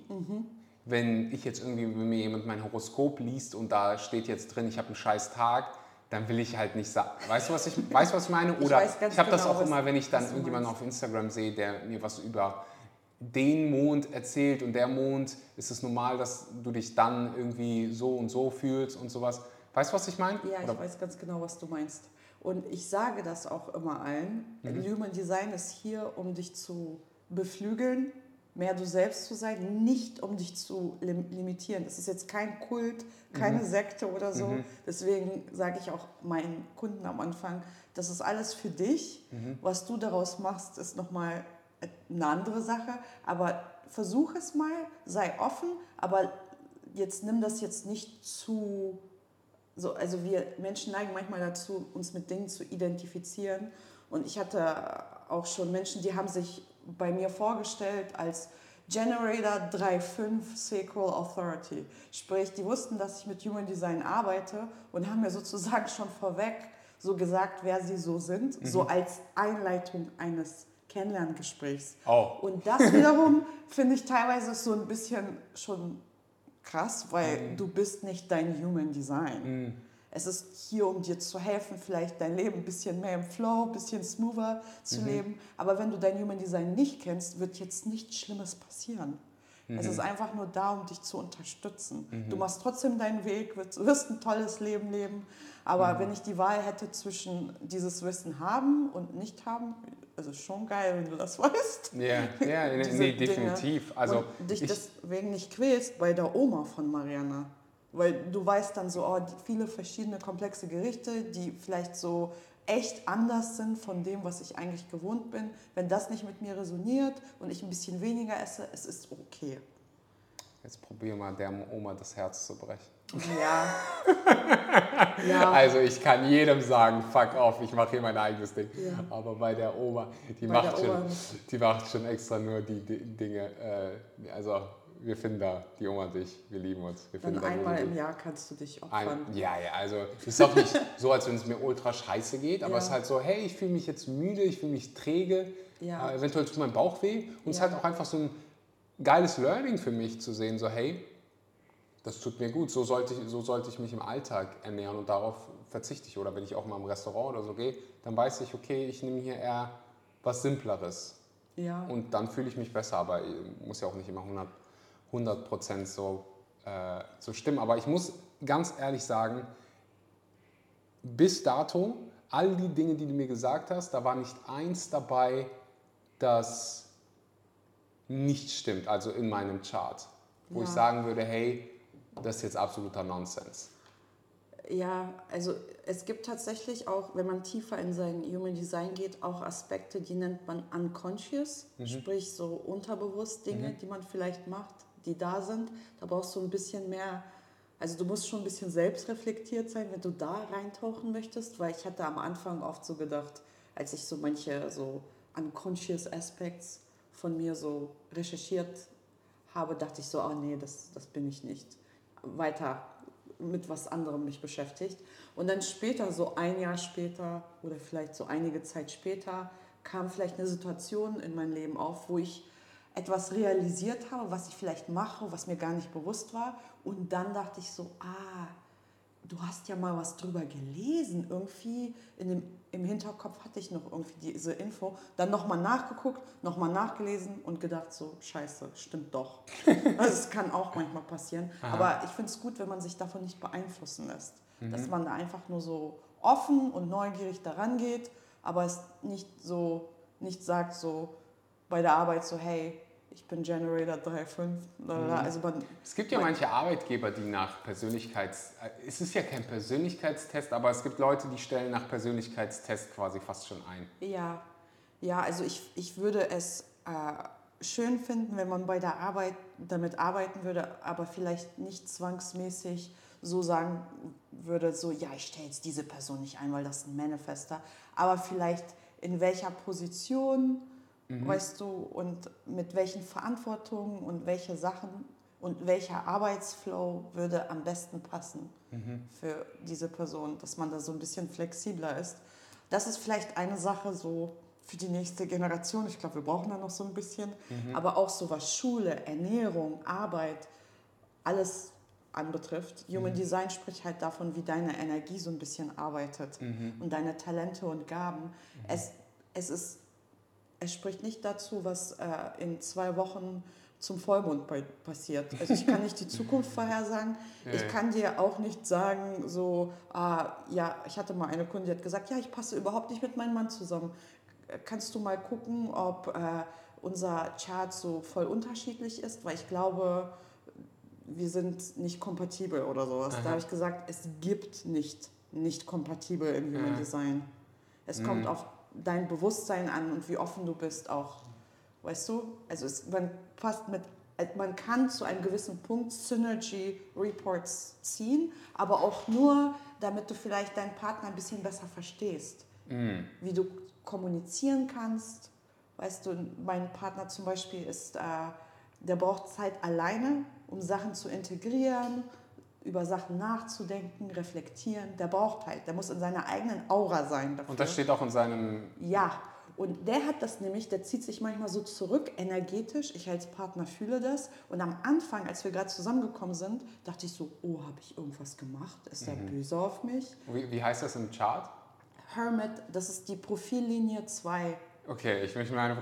Wenn ich jetzt irgendwie, wenn mir jemand mein Horoskop liest und da steht jetzt drin, ich habe einen scheiß Tag, dann will ich halt nicht sagen. Weißt du, was ich, weißt, was ich meine? Oder ganz ich habe das genau, auch was- immer, wenn ich dann irgendjemanden auf Instagram sehe, der mir was über den Mond erzählt und der Mond ist es normal, dass du dich dann irgendwie so und so fühlst und sowas. Weißt du, was ich meine? Ja, ich Oder- weiß ganz genau, was du meinst. Und ich sage das auch immer allen. Mhm. Human Design ist hier, um dich zu beflügeln, mehr du selbst zu sein, nicht um dich zu lim limitieren. Es ist jetzt kein Kult, keine Mhm. Sekte oder so. Deswegen sage ich auch meinen Kunden am Anfang, das ist alles für dich. Mhm. Was du daraus machst, ist nochmal eine andere Sache. Aber versuch es mal, sei offen, aber jetzt nimm das jetzt nicht zu so, also wir Menschen neigen manchmal dazu, uns mit Dingen zu identifizieren. Und ich hatte auch schon Menschen, die haben sich bei mir vorgestellt als Generator 3.5 Sacral Authority. Sprich, die wussten, dass ich mit Human Design arbeite und haben mir sozusagen schon vorweg so gesagt, wer sie so sind, so als Einleitung eines Kennenlerngesprächs. Oh. Und das wiederum finde ich teilweise so ein bisschen schon krass, weil du bist nicht dein Human Design. Es ist hier, um dir zu helfen, vielleicht dein Leben ein bisschen mehr im Flow, ein bisschen smoother zu leben. Aber wenn du dein Human Design nicht kennst, wird jetzt nichts Schlimmes passieren. Es ist einfach nur da, um dich zu unterstützen. Du machst trotzdem deinen Weg, wirst, wirst ein tolles Leben leben. Aber wenn ich die Wahl hätte zwischen dieses Wissen haben und nicht haben, also schon geil, wenn du das weißt. Ja, ja nee, diese nee, definitiv. Also und dich ich, deswegen nicht quälst bei der Oma von Mariana. Weil du weißt dann so, oh, viele verschiedene komplexe Gerichte, die vielleicht so echt anders sind von dem, was ich eigentlich gewohnt bin. Wenn das nicht mit mir resoniert und ich ein bisschen weniger esse, es ist okay. jetzt probier mal der Oma das Herz zu brechen. Ja. ja. Also ich kann jedem sagen, fuck off, ich mache hier mein eigenes Ding. Ja. Aber bei der Oma, die, Bei macht, der Oma schon, die macht schon extra nur die, die Dinge. Äh, also wir finden da, die Oma und ich, wir lieben uns. Wir Dann einmal im Jahr kannst du dich Ein, opfern. ja, ja, also es ist auch nicht so, als wenn es mir ultra scheiße geht, aber Ja. es ist halt so, hey, ich fühle mich jetzt müde, ich fühle mich träge, Ja. äh, eventuell tut mein Bauch weh und es ist Ja. halt auch einfach so ein geiles Learning für mich zu sehen, so hey, das tut mir gut, so sollte ich, so sollte ich mich im Alltag ernähren und darauf verzichte ich. Oder wenn ich auch mal im Restaurant oder so gehe, dann weiß ich, okay, ich nehme hier eher was Simpleres Ja. und dann fühle ich mich besser, aber äh, muss ja auch nicht immer 100, 100% so, äh, so stimmen. Aber ich muss ganz ehrlich sagen, bis dato, all die Dinge, die du mir gesagt hast, da war nicht eins dabei, das nicht stimmt, also in meinem Chart. Wo ich Ja. sagen würde, hey, das ist jetzt absoluter Nonsens. Ja, also es gibt tatsächlich auch, wenn man tiefer in sein Human Design geht, auch Aspekte, die nennt man unconscious, sprich so unterbewusst Dinge, die man vielleicht macht, die da sind. Da brauchst du ein bisschen mehr, also du musst schon ein bisschen selbstreflektiert sein, wenn du da reintauchen möchtest, weil ich hatte am Anfang oft so gedacht, als ich so manche so unconscious Aspects von mir so recherchiert habe, dachte ich so, oh nee, das, das bin ich nicht. Weiter mit was anderem mich beschäftigt. Und dann später, so ein Jahr später oder vielleicht so einige Zeit später, kam vielleicht eine Situation in mein Leben auf, wo ich etwas realisiert habe, was ich vielleicht mache, was mir gar nicht bewusst war. Und dann dachte ich so, ah, du hast ja mal was drüber gelesen. Irgendwie in dem, im Hinterkopf hatte ich noch irgendwie diese Info. Dann nochmal nachgeguckt, nochmal nachgelesen und gedacht so, scheiße, stimmt doch. also es kann auch manchmal passieren. Aber ich finde es gut, wenn man sich davon nicht beeinflussen lässt. Dass man da einfach nur so offen und neugierig daran geht, aber es nicht so, nicht sagt so bei der Arbeit so, hey, ich bin Generator 3.5. lalala. Also man, Es gibt ja manche Arbeitgeber, die nach Persönlichkeits... äh, Es ist ja kein Persönlichkeitstest, aber es gibt Leute, die stellen nach Persönlichkeitstest quasi fast schon ein. Ja, ja also ich, ich würde es äh, schön finden, wenn man bei der Arbeit damit arbeiten würde, aber vielleicht nicht zwangsmäßig so sagen würde, so, ja, ich stelle jetzt diese Person nicht ein, weil das ist ein Manifester, aber vielleicht in welcher Position, weißt du, und mit welchen Verantwortungen und welche Sachen und welcher Arbeitsflow würde am besten passen für diese Person, dass man da so ein bisschen flexibler ist. Das ist vielleicht eine Sache so für die nächste Generation. Ich glaube, wir brauchen da noch so ein bisschen. Aber auch so was Schule, Ernährung, Arbeit, alles anbetrifft. Human Design spricht halt davon, wie deine Energie so ein bisschen arbeitet und deine Talente und Gaben. Es, es, ist, es spricht nicht dazu, was äh, in zwei Wochen zum Vollmond passiert. Also ich kann nicht die Zukunft vorhersagen. Ich Ja. kann dir auch nicht sagen, so, ah, ja, ich hatte mal eine Kundin, die hat gesagt, ja, ich passe überhaupt nicht mit meinem Mann zusammen. Kannst du mal gucken, ob äh, unser Chart so voll unterschiedlich ist? Weil ich glaube, wir sind nicht kompatibel oder sowas. Da Aha. habe ich gesagt, es gibt nicht nicht kompatibel im Human Ja. Design. Es Mhm. kommt auf dein Bewusstsein an und wie offen du bist auch. Weißt du? Also es, man passt mit, äh, man kann zu einem gewissen Punkt Synergy Reports ziehen, aber auch nur, damit du vielleicht deinen Partner ein bisschen besser verstehst Mhm. wie du kommunizieren kannst. Weißt du, mein Partner zum Beispiel ist, äh, der braucht Zeit alleine, um Sachen zu integrieren, über Sachen nachzudenken, reflektieren. Der braucht halt, der muss in seiner eigenen Aura sein dafür. Und das steht auch in seinem. Ja, und der hat das nämlich, der zieht sich manchmal so zurück, energetisch. Ich als Partner fühle das. Und am Anfang, als wir gerade zusammengekommen sind, dachte ich so, oh, habe ich irgendwas gemacht? Ist der böse auf mich? Wie, wie heißt das im Chart? Hermit, das ist die Profillinie 2. Okay, ich möchte meine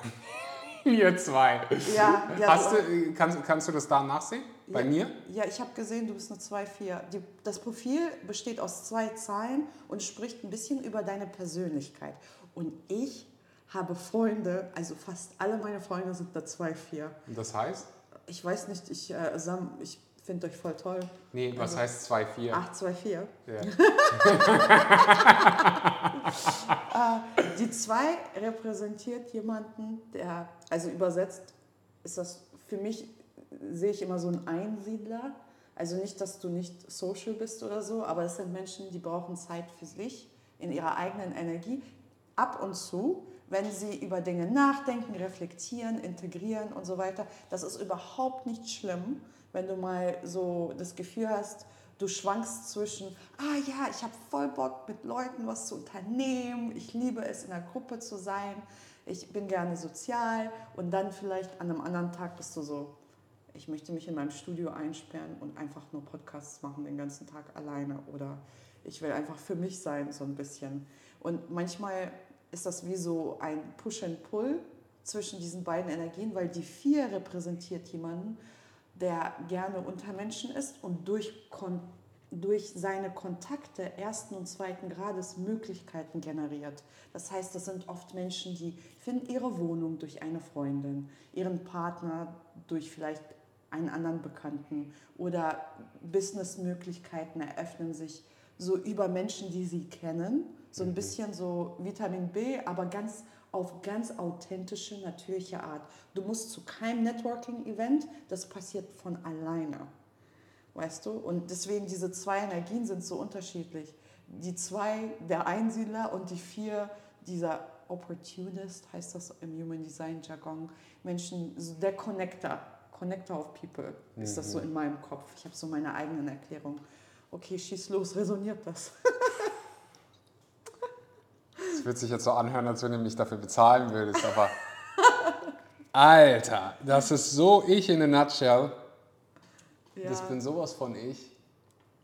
Linie 2. Ja, ja, Hast du, kannst, kannst du das da nachsehen? Bei ja, mir? Ja, ich habe gesehen, du bist eine 2-4. Die- Das Profil besteht aus zwei Zahlen und spricht ein bisschen über deine Persönlichkeit. Und ich habe Freunde, also fast alle meine Freunde sind eine 2-4. Und das heißt? Ich weiß nicht, ich, äh, Sam, ich finde euch voll toll. Nee, was Also- heißt 2, 4? 8, 2, 4. Ja. Die 2 repräsentiert jemanden, der, also übersetzt ist das für mich, sehe ich immer so einen Einsiedler. Also nicht, dass du nicht social bist oder so, aber es sind Menschen, die brauchen Zeit für sich, in ihrer eigenen Energie. Ab und zu, wenn sie über Dinge nachdenken, reflektieren, integrieren und so weiter, das ist überhaupt nicht schlimm, wenn du mal so das Gefühl hast, du schwankst zwischen, ah ja, ich habe voll Bock mit Leuten was zu unternehmen, ich liebe es in der Gruppe zu sein, ich bin gerne sozial und dann vielleicht an einem anderen Tag bist du so, ich möchte mich in meinem Studio einsperren und einfach nur Podcasts machen den ganzen Tag alleine oder ich will einfach für mich sein so ein bisschen. Und manchmal ist das wie so ein Push and Pull zwischen diesen beiden Energien, weil die vier repräsentiert jemanden, der gerne unter Menschen ist und durch, durch seine Kontakte ersten und zweiten Grades Möglichkeiten generiert. Das heißt, das sind oft Menschen, die finden ihre Wohnung durch eine Freundin, ihren Partner durch vielleicht einen anderen Bekannten oder Businessmöglichkeiten eröffnen sich so über Menschen, die sie kennen. So ein bisschen so Vitamin B, aber ganz auf ganz authentische, natürliche Art. Du musst zu keinem Networking-Event, das passiert von alleine. Weißt du? Und deswegen diese zwei Energien sind so unterschiedlich. Die zwei, der Einsiedler und die vier, dieser Opportunist, heißt das im Human Design Jargon, Menschen, der Connector, Connector of People, ist das so in meinem Kopf. Ich habe so meine eigenen Erklärungen. Okay, schieß los, resoniert das? Es wird sich jetzt so anhören, als wenn du mich dafür bezahlen würdest, aber. Alter, das ist so ich in a nutshell. Das bin sowas von ich.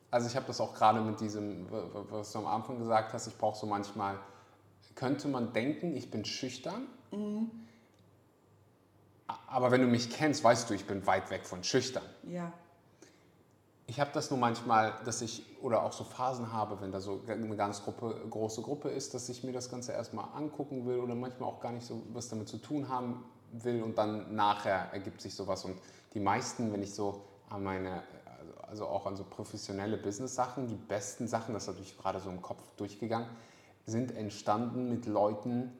Also ich habe das auch gerade mit diesem, was du am Anfang gesagt hast, ich brauche so manchmal, könnte man denken, ich bin schüchtern. A- Aber wenn du mich kennst, weißt du, ich bin weit weg von schüchtern. ja. Ich habe das nur manchmal, dass ich, oder auch so Phasen habe, wenn da so eine ganz Gruppe, große Gruppe ist, dass ich mir das Ganze erstmal angucken will oder manchmal auch gar nicht so was damit zu tun haben will und dann nachher ergibt sich sowas. Und die meisten, wenn ich so an meine, also- also auch an so professionelle Business-Sachen, die besten Sachen, das ist natürlich gerade so im Kopf durchgegangen, sind entstanden mit Leuten,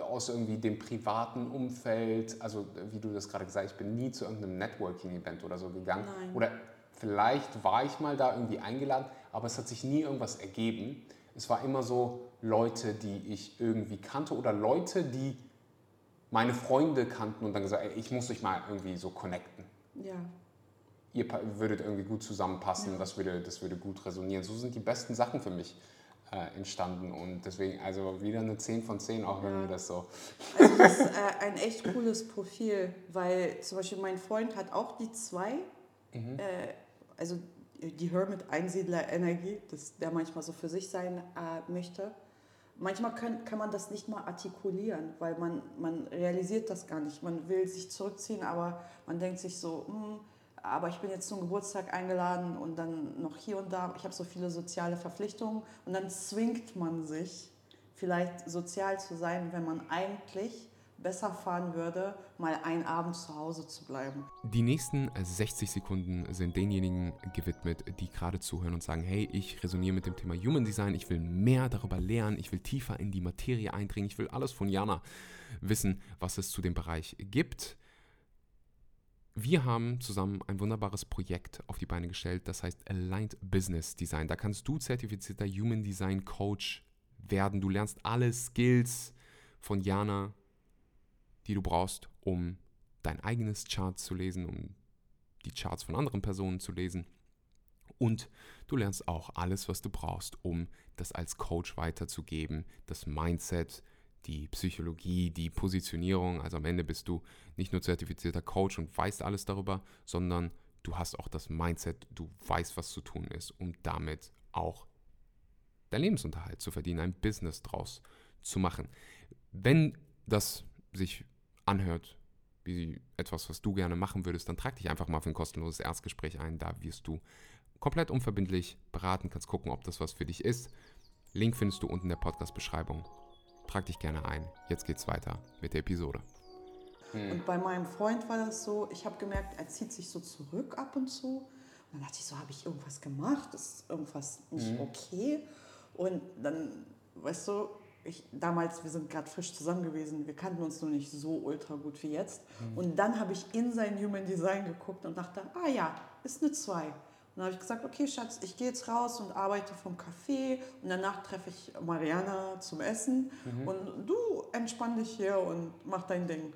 aus irgendwie dem privaten Umfeld, also wie du das gerade gesagt hast, ich bin nie zu irgendeinem Networking-Event oder so gegangen. Nein. Oder vielleicht war ich mal da irgendwie eingeladen, aber es hat sich nie irgendwas ergeben. Es war immer so Leute, die ich irgendwie kannte oder Leute, die meine Freunde kannten und dann gesagt, ey, ich muss dich mal irgendwie so connecten. Ja. ihr würdet irgendwie gut zusammenpassen, das, würde, das würde gut resonieren. So sind die besten Sachen für mich äh, entstanden und deswegen, also wieder eine 10 von 10, auch wenn Ja. mir das so. Also das ist äh, ein echt cooles Profil, weil zum Beispiel mein Freund hat auch die zwei, Mhm. äh, also die Hermit-Einsiedler-Energie, dass der manchmal so für sich sein äh, möchte. Manchmal können, kann man das nicht mal artikulieren, weil man, man realisiert das gar nicht. Man will sich zurückziehen, aber man denkt sich so, hm, aber ich bin jetzt zum Geburtstag eingeladen und dann noch hier und da, ich habe so viele soziale Verpflichtungen und dann zwingt man sich, vielleicht sozial zu sein, wenn man eigentlich besser fahren würde, mal einen Abend zu Hause zu bleiben. Die nächsten 60 Sekunden sind denjenigen gewidmet, die gerade zuhören und sagen, hey, ich resoniere mit dem Thema Human Design, ich will mehr darüber lernen, ich will tiefer in die Materie eindringen, ich will alles von Jana wissen, was es zu dem Bereich gibt. Wir haben zusammen ein wunderbares Projekt auf die Beine gestellt, das heißt Aligned Business Design. Da kannst du zertifizierter Human Design Coach werden. Du lernst alle Skills von Jana, die du brauchst, um dein eigenes Chart zu lesen, um die Charts von anderen Personen zu lesen. Und du lernst auch alles, was du brauchst, um das als Coach weiterzugeben, das Mindset, die Psychologie, die Positionierung. Also am Ende bist du nicht nur zertifizierter Coach und weißt alles darüber, sondern du hast auch das Mindset, du weißt, was zu tun ist, um damit auch deinen Lebensunterhalt zu verdienen, ein Business draus zu machen. Wenn das sich anhört wie etwas, was du gerne machen würdest, dann trag dich einfach mal für ein kostenloses Erstgespräch ein. Da wirst du komplett unverbindlich beraten, kannst gucken, ob das was für dich ist. Link findest du unten in der Podcast-Beschreibung. Trag dich gerne ein. Jetzt geht's weiter mit der Episode. Und bei meinem Freund war das so, ich habe gemerkt, er zieht sich so zurück ab und zu. Und dann dachte ich so, habe ich irgendwas gemacht? Ist irgendwas nicht okay? Und dann, weißt du, ich, damals, wir sind gerade frisch zusammen gewesen, wir kannten uns noch nicht so ultra gut wie jetzt. Und dann habe ich in sein Human Design geguckt und dachte, ah ja, ist eine 2. Und dann habe ich gesagt, okay, Schatz, ich gehe jetzt raus und arbeite vom Café und danach treffe ich Mariana zum Essen und du entspann dich hier und mach dein Ding.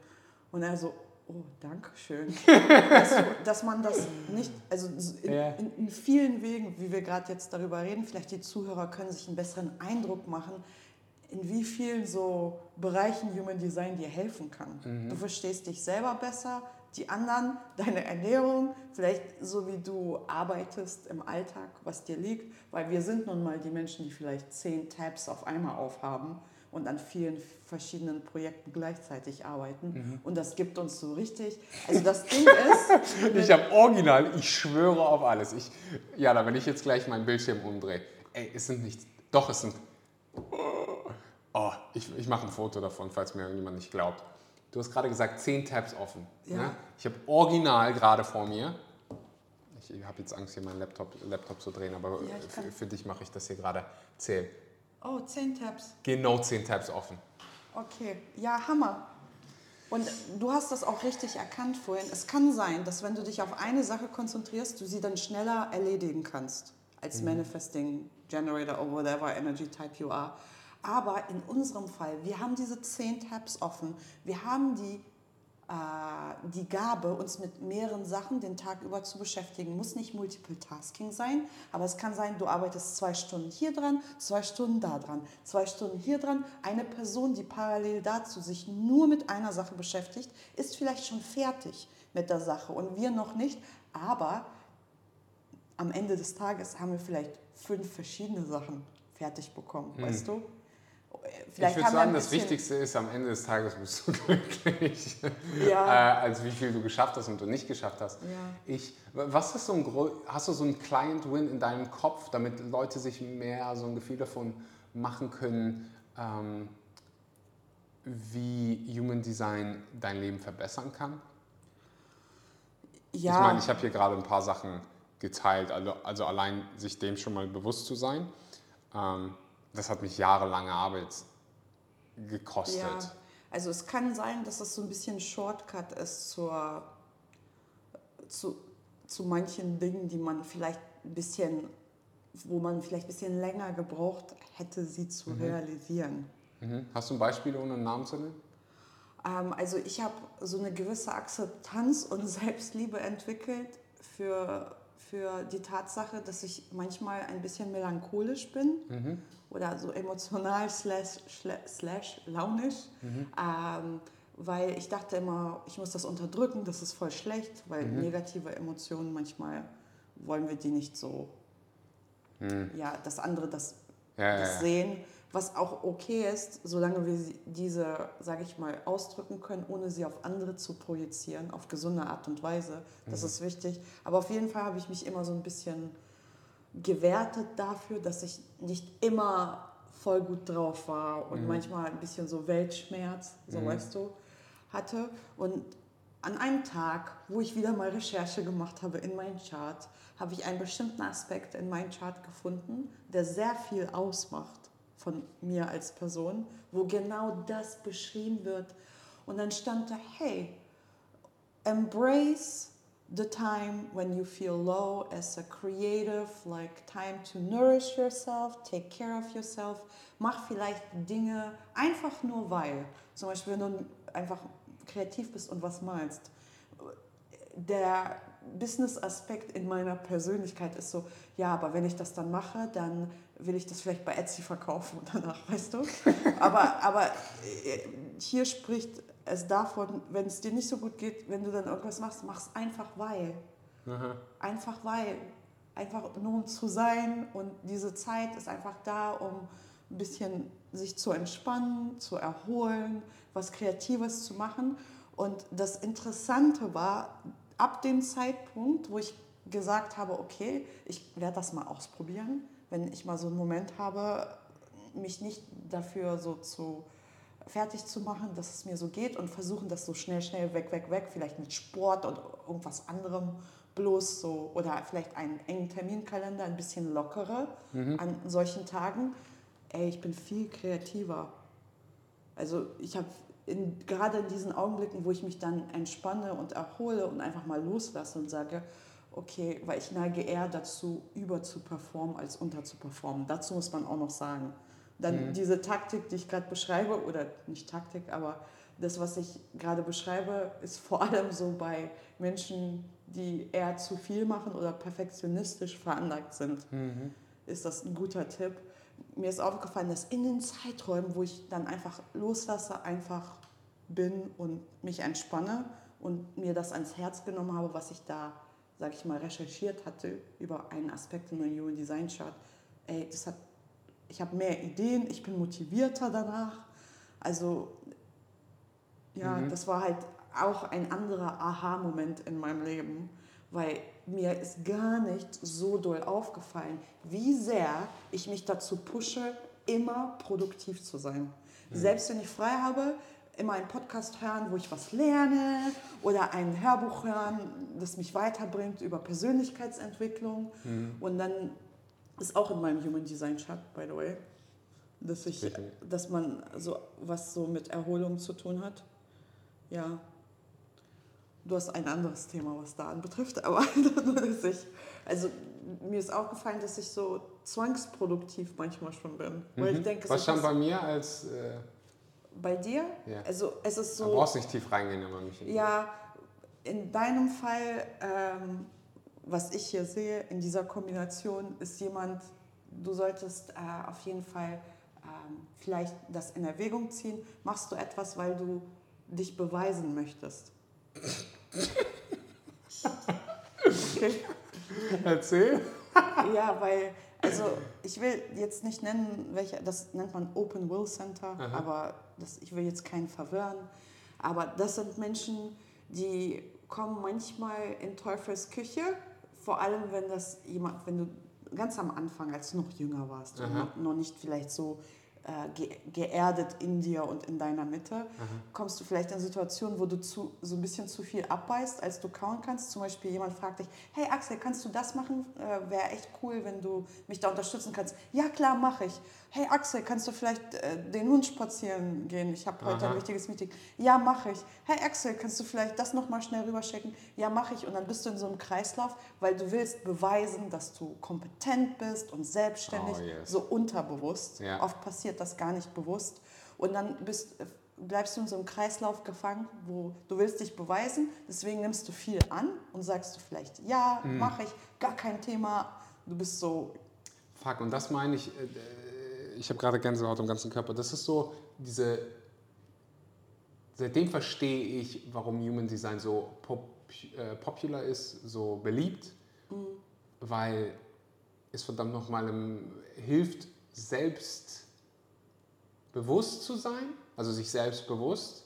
Und er so, oh, danke schön. weißt du, dass man das nicht, also in, Ja. in, in vielen Wegen, wie wir gerade jetzt darüber reden, vielleicht die Zuhörer können sich einen besseren Eindruck machen, in wie vielen so Bereichen Human Design dir helfen kann. Du verstehst dich selber besser, die anderen, deine Ernährung, vielleicht so wie du arbeitest im Alltag, was dir liegt, weil wir sind nun mal die Menschen, die vielleicht zehn Tabs auf einmal aufhaben und an vielen verschiedenen Projekten gleichzeitig arbeiten. Und das gibt uns so richtig. Also das Ding ist, Ich habe original, ich schwöre auf alles. Ich, ja, da wenn ich jetzt gleich meinen Bildschirm umdrehe. Ey, es sind nicht, doch, es sind, oh, ich, ich mache ein Foto davon, falls mir irgendjemand nicht glaubt. Du hast gerade gesagt, 10 Tabs offen. Ja. Ne? Ich habe original gerade vor mir, ich habe jetzt Angst, hier meinen Laptop, Laptop zu drehen, aber Ja, für, für dich mache ich das hier gerade. Zähl. oh, zehn Tabs. Genau 10 Tabs offen. Okay, ja, Hammer. Und du hast das auch richtig erkannt vorhin. Es kann sein, dass wenn du dich auf eine Sache konzentrierst, du sie dann schneller erledigen kannst als Manifesting Generator or whatever Energy Type you are. Aber in unserem Fall, wir haben diese zehn Tabs offen. Wir haben die, äh, die Gabe, uns mit mehreren Sachen den Tag über zu beschäftigen. Muss nicht Multiple Tasking sein, aber es kann sein, du arbeitest zwei Stunden hier dran, zwei Stunden da dran, zwei Stunden hier dran. Eine Person, die parallel dazu sich nur mit einer Sache beschäftigt, ist vielleicht schon fertig mit der Sache und wir noch nicht. Aber am Ende des Tages haben wir vielleicht fünf verschiedene Sachen fertig bekommen, weißt du? Ich würde sagen, das Wichtigste ist, am Ende des Tages bist du glücklich. Ja. äh, als wie viel du geschafft hast und du nicht geschafft hast. Ja. Ich, was ist so ein, hast du so einen Client-Win in deinem Kopf, damit Leute sich mehr so ein Gefühl davon machen können, ähm, wie Human Design dein Leben verbessern kann? Ja, Ich meine, ich habe hier gerade ein paar Sachen geteilt, also, also allein sich dem schon mal bewusst zu sein, ähm, das hat mich jahrelange Arbeit gekostet. Ja, also es kann sein, dass es so ein bisschen Shortcut ist zur, zu, zu manchen Dingen, die man vielleicht ein bisschen, wo man vielleicht ein bisschen länger gebraucht hätte, sie zu realisieren. Mhm. Hast du ein Beispiel, ohne einen Namen zu nennen? Ähm, also ich habe so eine gewisse Akzeptanz und Selbstliebe entwickelt für, für die Tatsache, dass ich manchmal ein bisschen melancholisch bin Mhm. Oder so emotional slash, slash launisch. Ähm, weil ich dachte immer, ich muss das unterdrücken, das ist voll schlecht, weil negative Emotionen manchmal wollen wir die nicht so, ja, dass andere das, Ja, ja, das ja. sehen, was auch okay ist, solange wir diese, sage ich mal, ausdrücken können, ohne sie auf andere zu projizieren, auf gesunde Art und Weise. Das ist wichtig. Aber auf jeden Fall habe ich mich immer so ein bisschen gewertet dafür, dass ich nicht immer voll gut drauf war und manchmal ein bisschen so Weltschmerz, so weißt du, hatte. Und an einem Tag, wo ich wieder mal Recherche gemacht habe in meinen Chart, habe ich einen bestimmten Aspekt in meinem Chart gefunden, der sehr viel ausmacht von mir als Person, wo genau das beschrieben wird. Und dann stand da, hey, embrace the time when you feel low as a creative, like time to nourish yourself, take care of yourself. Mach vielleicht Dinge einfach nur weil. Zum Beispiel, wenn du einfach kreativ bist und was malst. Der Business-Aspekt in meiner Persönlichkeit ist so, ja, aber wenn ich das dann mache, dann will ich das vielleicht bei Etsy verkaufen danach, weißt du? Aber, aber äh, hier spricht es davon, wenn es dir nicht so gut geht, wenn du dann irgendwas machst, mach es einfach weil. Einfach weil. Einfach nur um zu sein und diese Zeit ist einfach da, um ein bisschen sich zu entspannen, zu erholen, was Kreatives zu machen. Und das Interessante war, ab dem Zeitpunkt, wo ich gesagt habe, okay, ich werde das mal ausprobieren, wenn ich mal so einen Moment habe, mich nicht dafür so zu fertig zu machen, dass es mir so geht und versuchen, das so schnell, schnell weg, weg, weg, vielleicht mit Sport oder irgendwas anderem bloß so oder vielleicht einen engen Terminkalender, ein bisschen lockerer an solchen Tagen. Ey, ich bin viel kreativer. Also ich habe in, gerade in diesen Augenblicken, wo ich mich dann entspanne und erhole und einfach mal loslasse und sage, okay, weil ich neige eher dazu, über zu performen als unter zu performen. Dazu muss man auch noch sagen. Dann diese Taktik, die ich gerade beschreibe, oder nicht Taktik, aber das, was ich gerade beschreibe, ist vor allem so bei Menschen, die eher zu viel machen oder perfektionistisch veranlagt sind, ist das ein guter Tipp. Mir ist aufgefallen, dass in den Zeiträumen, wo ich dann einfach loslasse, einfach bin und mich entspanne und mir das ans Herz genommen habe, was ich da, sag ich mal, recherchiert hatte über einen Aspekt in meinem Human Design Chart, ey, das hat, ich habe mehr Ideen, ich bin motivierter danach. Also ja, das war halt auch ein anderer Aha-Moment in meinem Leben, weil mir ist gar nicht so doll aufgefallen, wie sehr ich mich dazu pushe, immer produktiv zu sein. Selbst wenn ich frei habe, immer einen Podcast hören, wo ich was lerne oder ein Hörbuch hören, das mich weiterbringt über Persönlichkeitsentwicklung. Und dann ist auch in meinem Human Design Chart, by the way, dass, ich, dass man so was so mit Erholung zu tun hat. Ja. Du hast ein anderes Thema, was da anbetrifft, aber nur, dass ich, also mir ist aufgefallen, dass ich so zwangsproduktiv manchmal schon bin. Weil ich denke, Mhm. Was so stand bei mir als. Äh, bei dir? Ja. Also es ist Du so. brauchst nicht tief reingehen, aber mich. Ja, in deinem Fall, ähm, was ich hier sehe, in dieser Kombination ist jemand, du solltest äh, auf jeden Fall ähm, vielleicht das in Erwägung ziehen. Machst du etwas, weil du dich beweisen möchtest? Okay. Erzähl. Ja, weil, also ich will jetzt nicht nennen, welche, das nennt man Open Will Center, aber das, ich will jetzt keinen verwirren. Aber das sind Menschen, die kommen manchmal in Teufels Küche, vor allem wenn das jemand, wenn du ganz am Anfang, als du noch jünger warst und noch, nicht vielleicht so ge geerdet in dir und in deiner Mitte, kommst du vielleicht in Situationen, wo du zu, so ein bisschen zu viel abbeißt, als du kauen kannst. Zum Beispiel jemand fragt dich, hey Axel, kannst du das machen? Äh, Wäre echt cool, wenn du mich da unterstützen kannst. Ja klar, mache ich. Hey Axel, kannst du vielleicht äh, den Hund spazieren gehen? Ich habe heute Aha. ein wichtiges Meeting. Ja, mache ich. Hey Axel, kannst du vielleicht das nochmal schnell rüberschicken? Ja, mache ich. Und dann bist du in so einem Kreislauf, weil du willst beweisen, dass du kompetent bist und selbstständig, Oh, yes. so unterbewusst. Ja. Oft passiert das gar nicht bewusst. Und dann bist, bleibst du in so einem Kreislauf gefangen, wo du willst dich beweisen, deswegen nimmst du viel an und sagst du vielleicht, ja, Mhm. mache ich, gar kein Thema. Du bist so, Fuck, und das meine ich, äh, ich habe gerade Gänsehaut am ganzen Körper. Das ist so diese, seitdem verstehe ich, warum Human Design so pop, äh, popular ist, so beliebt, weil es verdammt nochmal hilft, selbst bewusst zu sein, also sich selbst bewusst,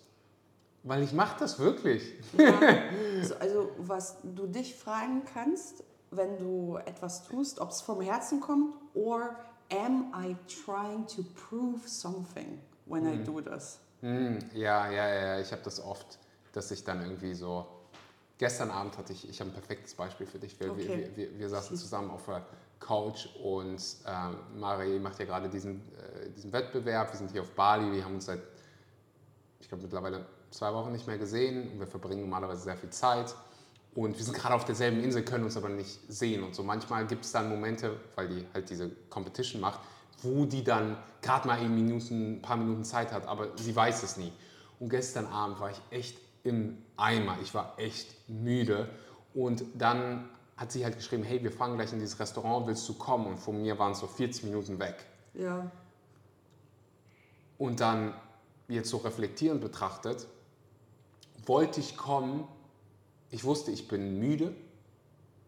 weil ich mache das wirklich. so, also was du dich fragen kannst, wenn du etwas tust, ob es vom Herzen kommt or am I trying to prove something when I do this? Hm, ja, ja, ja, ich habe das oft, dass ich dann irgendwie so. Gestern Abend hatte ich, ich habe ein perfektes Beispiel für dich. Wir, Okay. wir, wir, wir saßen zusammen auf der Couch und ähm, Mari macht ja gerade diesen, äh, diesen Wettbewerb. Wir sind hier auf Bali, wir haben uns seit, ich glaube, mittlerweile zwei Wochen nicht mehr gesehen und wir verbringen normalerweise sehr viel Zeit. Und wir sind gerade auf derselben Insel, können uns aber nicht sehen. Und so manchmal gibt es dann Momente, weil die halt diese Competition macht, wo die dann gerade mal Minuten, ein paar Minuten Zeit hat, aber sie weiß es nie. Und gestern Abend war ich echt im Eimer. Ich war echt müde. Und dann hat sie halt geschrieben, hey, wir fahren gleich in dieses Restaurant, willst du kommen? Und von mir waren es so 40 Minuten weg. Ja, Und dann jetzt so reflektierend betrachtet, wollte ich kommen, ich wusste, ich bin müde,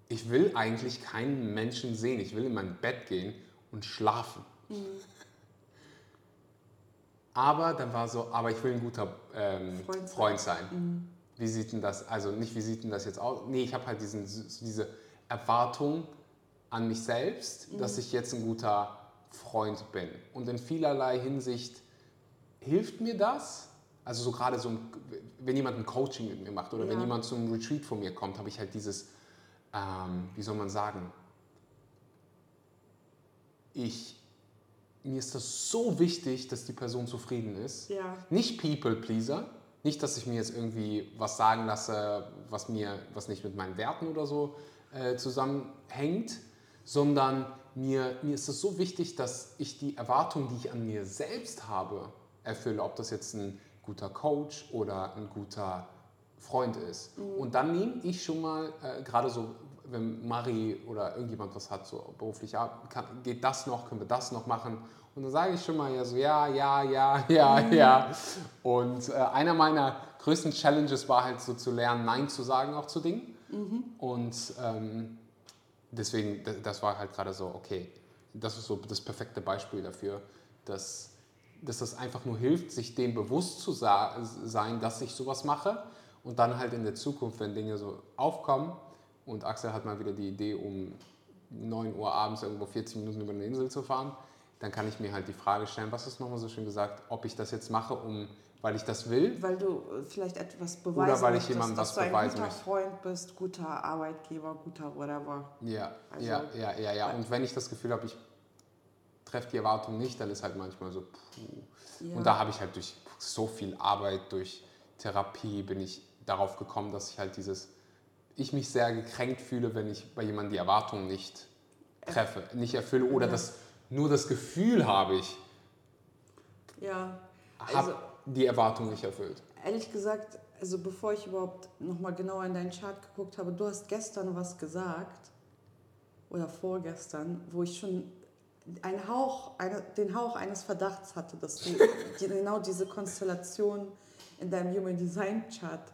ich will eigentlich keinen Menschen sehen, ich will in mein Bett gehen und schlafen. Aber dann war so, aber ich will ein guter ähm, Freund sein. Freund sein. Wie sieht denn das, also nicht wie sieht denn das jetzt aus? Nee, ich habe halt diesen, diese Erwartung an mich selbst, dass ich jetzt ein guter Freund bin. Und in vielerlei Hinsicht hilft mir das. Also so gerade so, wenn jemand ein Coaching mit mir macht oder wenn Ja. jemand zum Retreat von mir kommt, habe ich halt dieses, ähm, wie soll man sagen, ich, mir ist das so wichtig, dass die Person zufrieden ist. ja, Nicht People Pleaser, nicht, dass ich mir jetzt irgendwie was sagen lasse, was mir, was nicht mit meinen Werten oder so äh, zusammenhängt, sondern mir, mir ist es so wichtig, dass ich die Erwartungen, die ich an mir selbst habe, erfülle, ob das jetzt ein guter Coach oder ein guter Freund ist. Und dann nehme ich schon mal, äh, gerade so, wenn Marie oder irgendjemand was hat, so beruflich, ja, kann, geht das noch, können wir das noch machen? Und dann sage ich schon mal ja so, ja, ja, ja, ja, ja. Und äh, einer meiner größten Challenges war halt so zu lernen, Nein zu sagen auch zu Dingen. Und ähm, deswegen, das war halt gerade so, okay, das ist so das perfekte Beispiel dafür, dass, dass das einfach nur hilft, sich dem bewusst zu sein, dass ich sowas mache und dann halt in der Zukunft, wenn Dinge so aufkommen und Axel hat mal wieder die Idee, um 9 Uhr abends irgendwo 40 Minuten über eine Insel zu fahren, dann kann ich mir halt die Frage stellen, was ist nochmal so schön gesagt, ob ich das jetzt mache, um, weil ich das will weil du äh, vielleicht etwas beweisen Oder weil ich jemandem dass was du ein beweisen guter möchte. Freund bist, guter Arbeitgeber, guter whatever. Ja, Also- ja, ja, ja, ja. Und wenn ich das Gefühl habe, ich treffe die Erwartung nicht, dann ist halt manchmal so, puh. Ja. Und da habe ich halt durch so viel Arbeit, durch Therapie, bin ich darauf gekommen, dass ich halt dieses, ich mich sehr gekränkt fühle, wenn ich bei jemandem die Erwartung nicht treffe, nicht erfülle oder Ja. das, nur das Gefühl habe ich, Ja, habe also die Erwartung nicht erfüllt. ehrlich gesagt, also bevor ich überhaupt nochmal genauer in deinen Chart geguckt habe, du hast gestern was gesagt oder vorgestern, wo ich schon einen Hauch, eine, den Hauch eines Verdachts hatte, dass du die, genau diese Konstellation in deinem Human Design Chart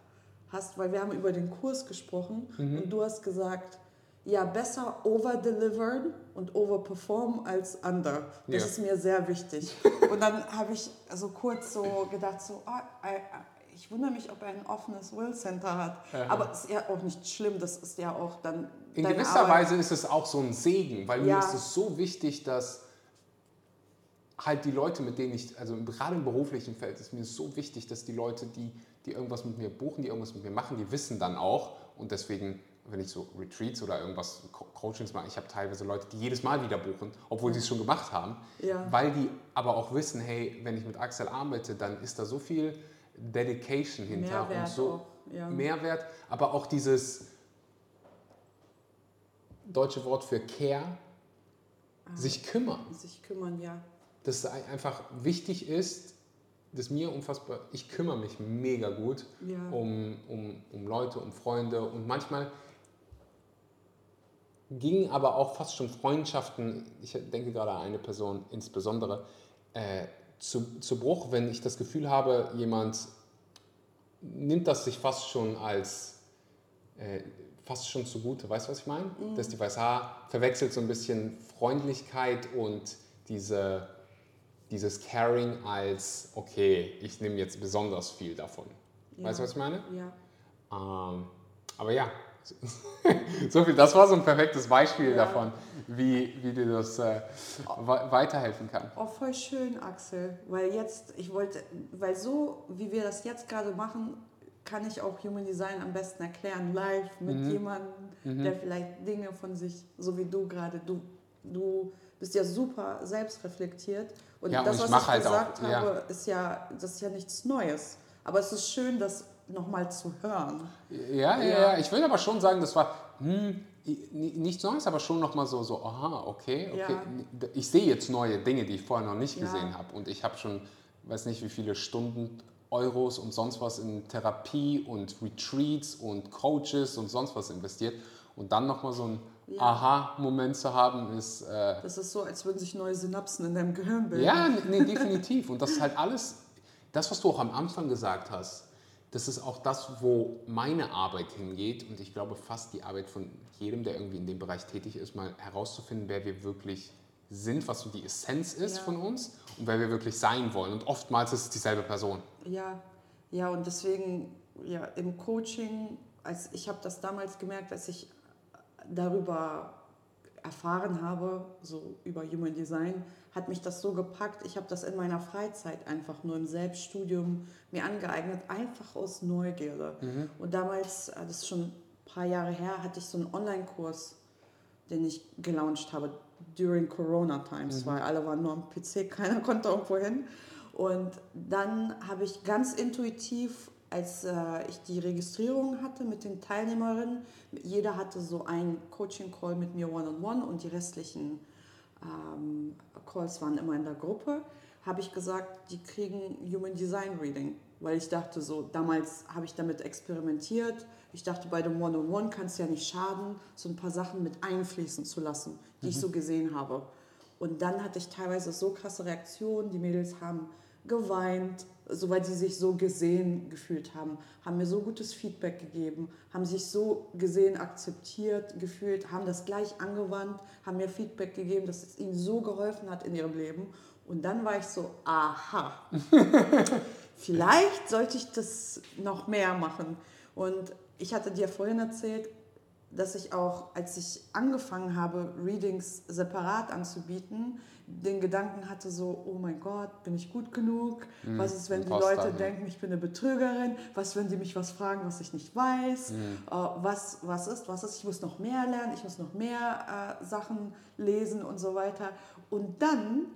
hast, weil wir haben über den Kurs gesprochen und du hast gesagt, ja, besser overdelivern und overperformen als under. Das Ja. ist mir sehr wichtig. Und dann habe ich so kurz so gedacht, so, äh, ich wundere mich, ob er ein offenes Will Center hat. Aha. Aber es ist ja auch nicht schlimm, das ist ja auch dann In gewisser Arbeit. Weise ist es auch so ein Segen, weil mir Ja. ist es so wichtig, dass halt die Leute, mit denen ich, also gerade im beruflichen Feld ist mir so wichtig, dass die Leute, die, die irgendwas mit mir buchen, die irgendwas mit mir machen, die wissen dann auch und deswegen, wenn ich so Retreats oder irgendwas, Co- Coachings mache, ich habe teilweise Leute, die jedes Mal wieder buchen, obwohl sie es schon gemacht haben, Ja. weil die aber auch wissen, hey, wenn ich mit Axel arbeite, dann ist da so viel Dedication hinter und Mehrwert so auch, ja. Mehrwert, aber auch dieses deutsche Wort für Care, Ah. sich kümmern. Sich kümmern, ja. Dass es ein- einfach wichtig ist, das mir unfassbar, ich kümmere mich mega gut Ja. um, um, um Leute, um Freunde und manchmal gingen aber auch fast schon Freundschaften, ich denke gerade an eine Person insbesondere, äh, zu, zu Bruch, wenn ich das Gefühl habe, jemand nimmt das sich fast schon als äh, fast schon zugute. Weißt du, was ich meine? Dass die ah, verwechselt so ein bisschen Freundlichkeit und diese, dieses Caring als, okay, ich nehme jetzt besonders viel davon. Weißt du, was ich meine? Ja. Ähm, aber ja, so viel. Das war so ein perfektes Beispiel Ja. davon, wie, wie dir das äh, we- weiterhelfen kann. Oh, voll schön, Axel. Weil jetzt, ich wollte, weil so, wie wir das jetzt gerade machen, kann ich auch Human Design am besten erklären, live mit Mhm. jemandem, der vielleicht Dinge von sich, so wie du gerade, du, du bist ja super selbstreflektiert. Und Ja, und das, ich was ich halt auch, gesagt ja. habe, ist ja, das ist ja nichts Neues. Aber es ist schön, das nochmal zu hören. Ja, ja, Ja. ja. Ich will aber schon sagen, das war hm, nichts Neues, aber schon nochmal so, so, aha, okay, okay. Ja. Ich sehe jetzt neue Dinge, die ich vorher noch nicht Ja. gesehen habe. Und ich habe schon, weiß nicht, wie viele Stunden, Euros und sonst was in Therapie und Retreats und Coaches und sonst was investiert. Und dann nochmal so ein Ja. Aha-Moment zu haben, ist. Äh, Das ist so, als würden sich neue Synapsen in deinem Gehirn bilden. ja, nee, definitiv. Und das ist halt alles, das, was du auch am Anfang gesagt hast, das ist auch das, wo meine Arbeit hingeht. Und ich glaube, fast die Arbeit von jedem, der irgendwie in dem Bereich tätig ist, mal herauszufinden, wer wir wirklich sind, was so die Essenz ist Ja. von uns und wer wir wirklich sein wollen. Und oftmals ist es dieselbe Person. Ja, ja, und deswegen, ja, im Coaching, als ich habe das damals gemerkt, als ich darüber erfahren habe, so über Human Design, hat mich das so gepackt. Ich habe das in meiner Freizeit einfach nur im Selbststudium mir angeeignet, einfach aus Neugierde. Und damals, äh, das ist schon ein paar Jahre her, hatte ich so einen Online-Kurs, den ich gelauncht habe during Corona Times, weil alle waren nur am PC, keiner konnte irgendwo hin. Und dann habe ich ganz intuitiv, als äh, ich die Registrierung hatte mit den Teilnehmerinnen, jeder hatte so einen Coaching-Call mit mir one-on-one und die restlichen ähm, Calls waren immer in der Gruppe, habe ich gesagt, die kriegen Human Design Reading, weil ich dachte so, damals habe ich damit experimentiert. Ich dachte, bei dem One-on-One kann es ja nicht schaden, so ein paar Sachen mit einfließen zu lassen, die ich so gesehen habe. Und dann hatte ich teilweise so krasse Reaktionen. Die Mädels haben geweint, so weil sie sich so gesehen gefühlt haben, haben mir so gutes Feedback gegeben, haben sich so gesehen, akzeptiert gefühlt, haben das gleich angewandt, haben mir Feedback gegeben, dass es ihnen so geholfen hat in ihrem Leben. Und dann war ich so, aha, vielleicht sollte ich das noch mehr machen. Und ich hatte dir vorhin erzählt, dass ich auch, als ich angefangen habe, Readings separat anzubieten, den Gedanken hatte so, oh mein Gott, bin ich gut genug? Was ist, wenn die Leute ja. denken, ich bin eine Betrügerin? Was, wenn die mich was fragen, was ich nicht weiß? Äh, was, was ist, was ist? Ich muss noch mehr lernen, ich muss noch mehr äh, Sachen lesen und so weiter. Und dann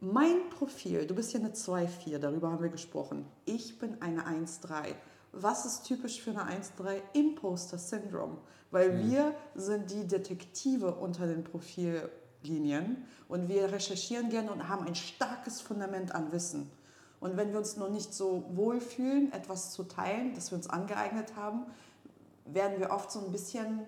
mein Profil, du bist ja eine 2-4, darüber haben wir gesprochen. Ich bin eine 1-3. Was ist typisch für eine 1-3? Imposter Syndrome. Weil wir sind die Detektive unter den Profillinien und wir recherchieren gerne und haben ein starkes Fundament an Wissen. Und wenn wir uns noch nicht so wohlfühlen, etwas zu teilen, das wir uns angeeignet haben, werden wir oft so ein bisschen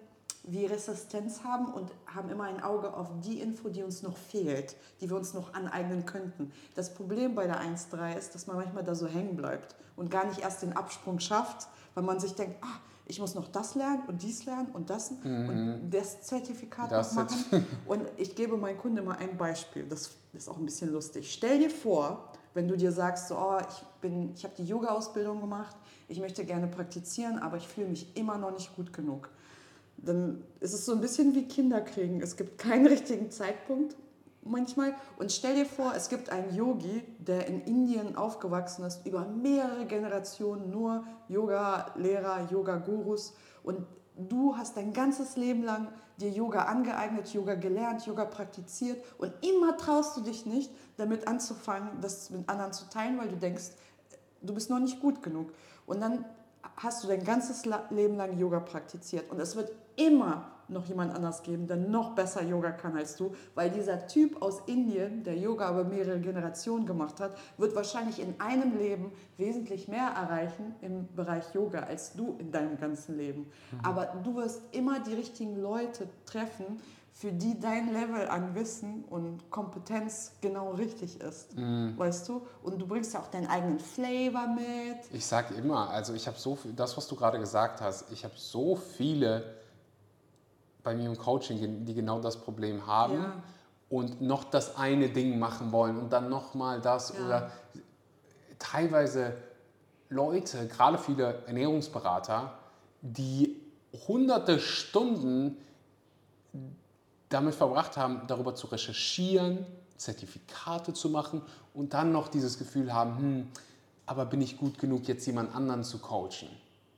wie Resistenz haben und haben immer ein Auge auf die Info, die uns noch fehlt, die wir uns noch aneignen könnten. Das Problem bei der 1.3 ist, dass man manchmal da so hängen bleibt und gar nicht erst den Absprung schafft, weil man sich denkt, ah, ich muss noch das lernen und dies lernen und das und das Zertifikat Das noch machen. Und ich gebe meinen Kunden immer ein Beispiel, das ist auch ein bisschen lustig. Stell dir vor, wenn du dir sagst, so, oh, ich, bin, ich habe die Yoga-Ausbildung gemacht, ich möchte gerne praktizieren, aber ich fühle mich immer noch nicht gut genug. Dann ist es so ein bisschen wie Kinder kriegen. Es gibt keinen richtigen Zeitpunkt manchmal. Und stell dir vor, es gibt einen Yogi, der in Indien aufgewachsen ist, über mehrere Generationen nur Yoga-Lehrer, Yoga-Gurus. Und du hast dein ganzes Leben lang dir Yoga angeeignet, Yoga gelernt, Yoga praktiziert. Und immer traust du dich nicht, damit anzufangen, das mit anderen zu teilen, weil du denkst, du bist noch nicht gut genug. Und dann hast du dein ganzes Leben lang Yoga praktiziert. Und es wird immer noch jemand anders geben, der noch besser Yoga kann als du, weil dieser Typ aus Indien, der Yoga über mehrere Generationen gemacht hat, wird wahrscheinlich in einem Leben wesentlich mehr erreichen im Bereich Yoga als du in deinem ganzen Leben. Mhm. Aber du wirst immer die richtigen Leute treffen, für die dein Level an Wissen und Kompetenz genau richtig ist, mm. weißt du? Und du bringst ja auch deinen eigenen Flavor mit. Ich sage immer, also ich habe so viel, das, was du gerade gesagt hast, ich habe so viele bei mir im Coaching, die genau das Problem haben ja. und noch das eine Ding machen wollen und dann nochmal das ja. oder teilweise Leute, gerade viele Ernährungsberater, die hunderte Stunden damit verbracht haben, darüber zu recherchieren, Zertifikate zu machen und dann noch dieses Gefühl haben, hm, aber bin ich gut genug, jetzt jemand anderen zu coachen?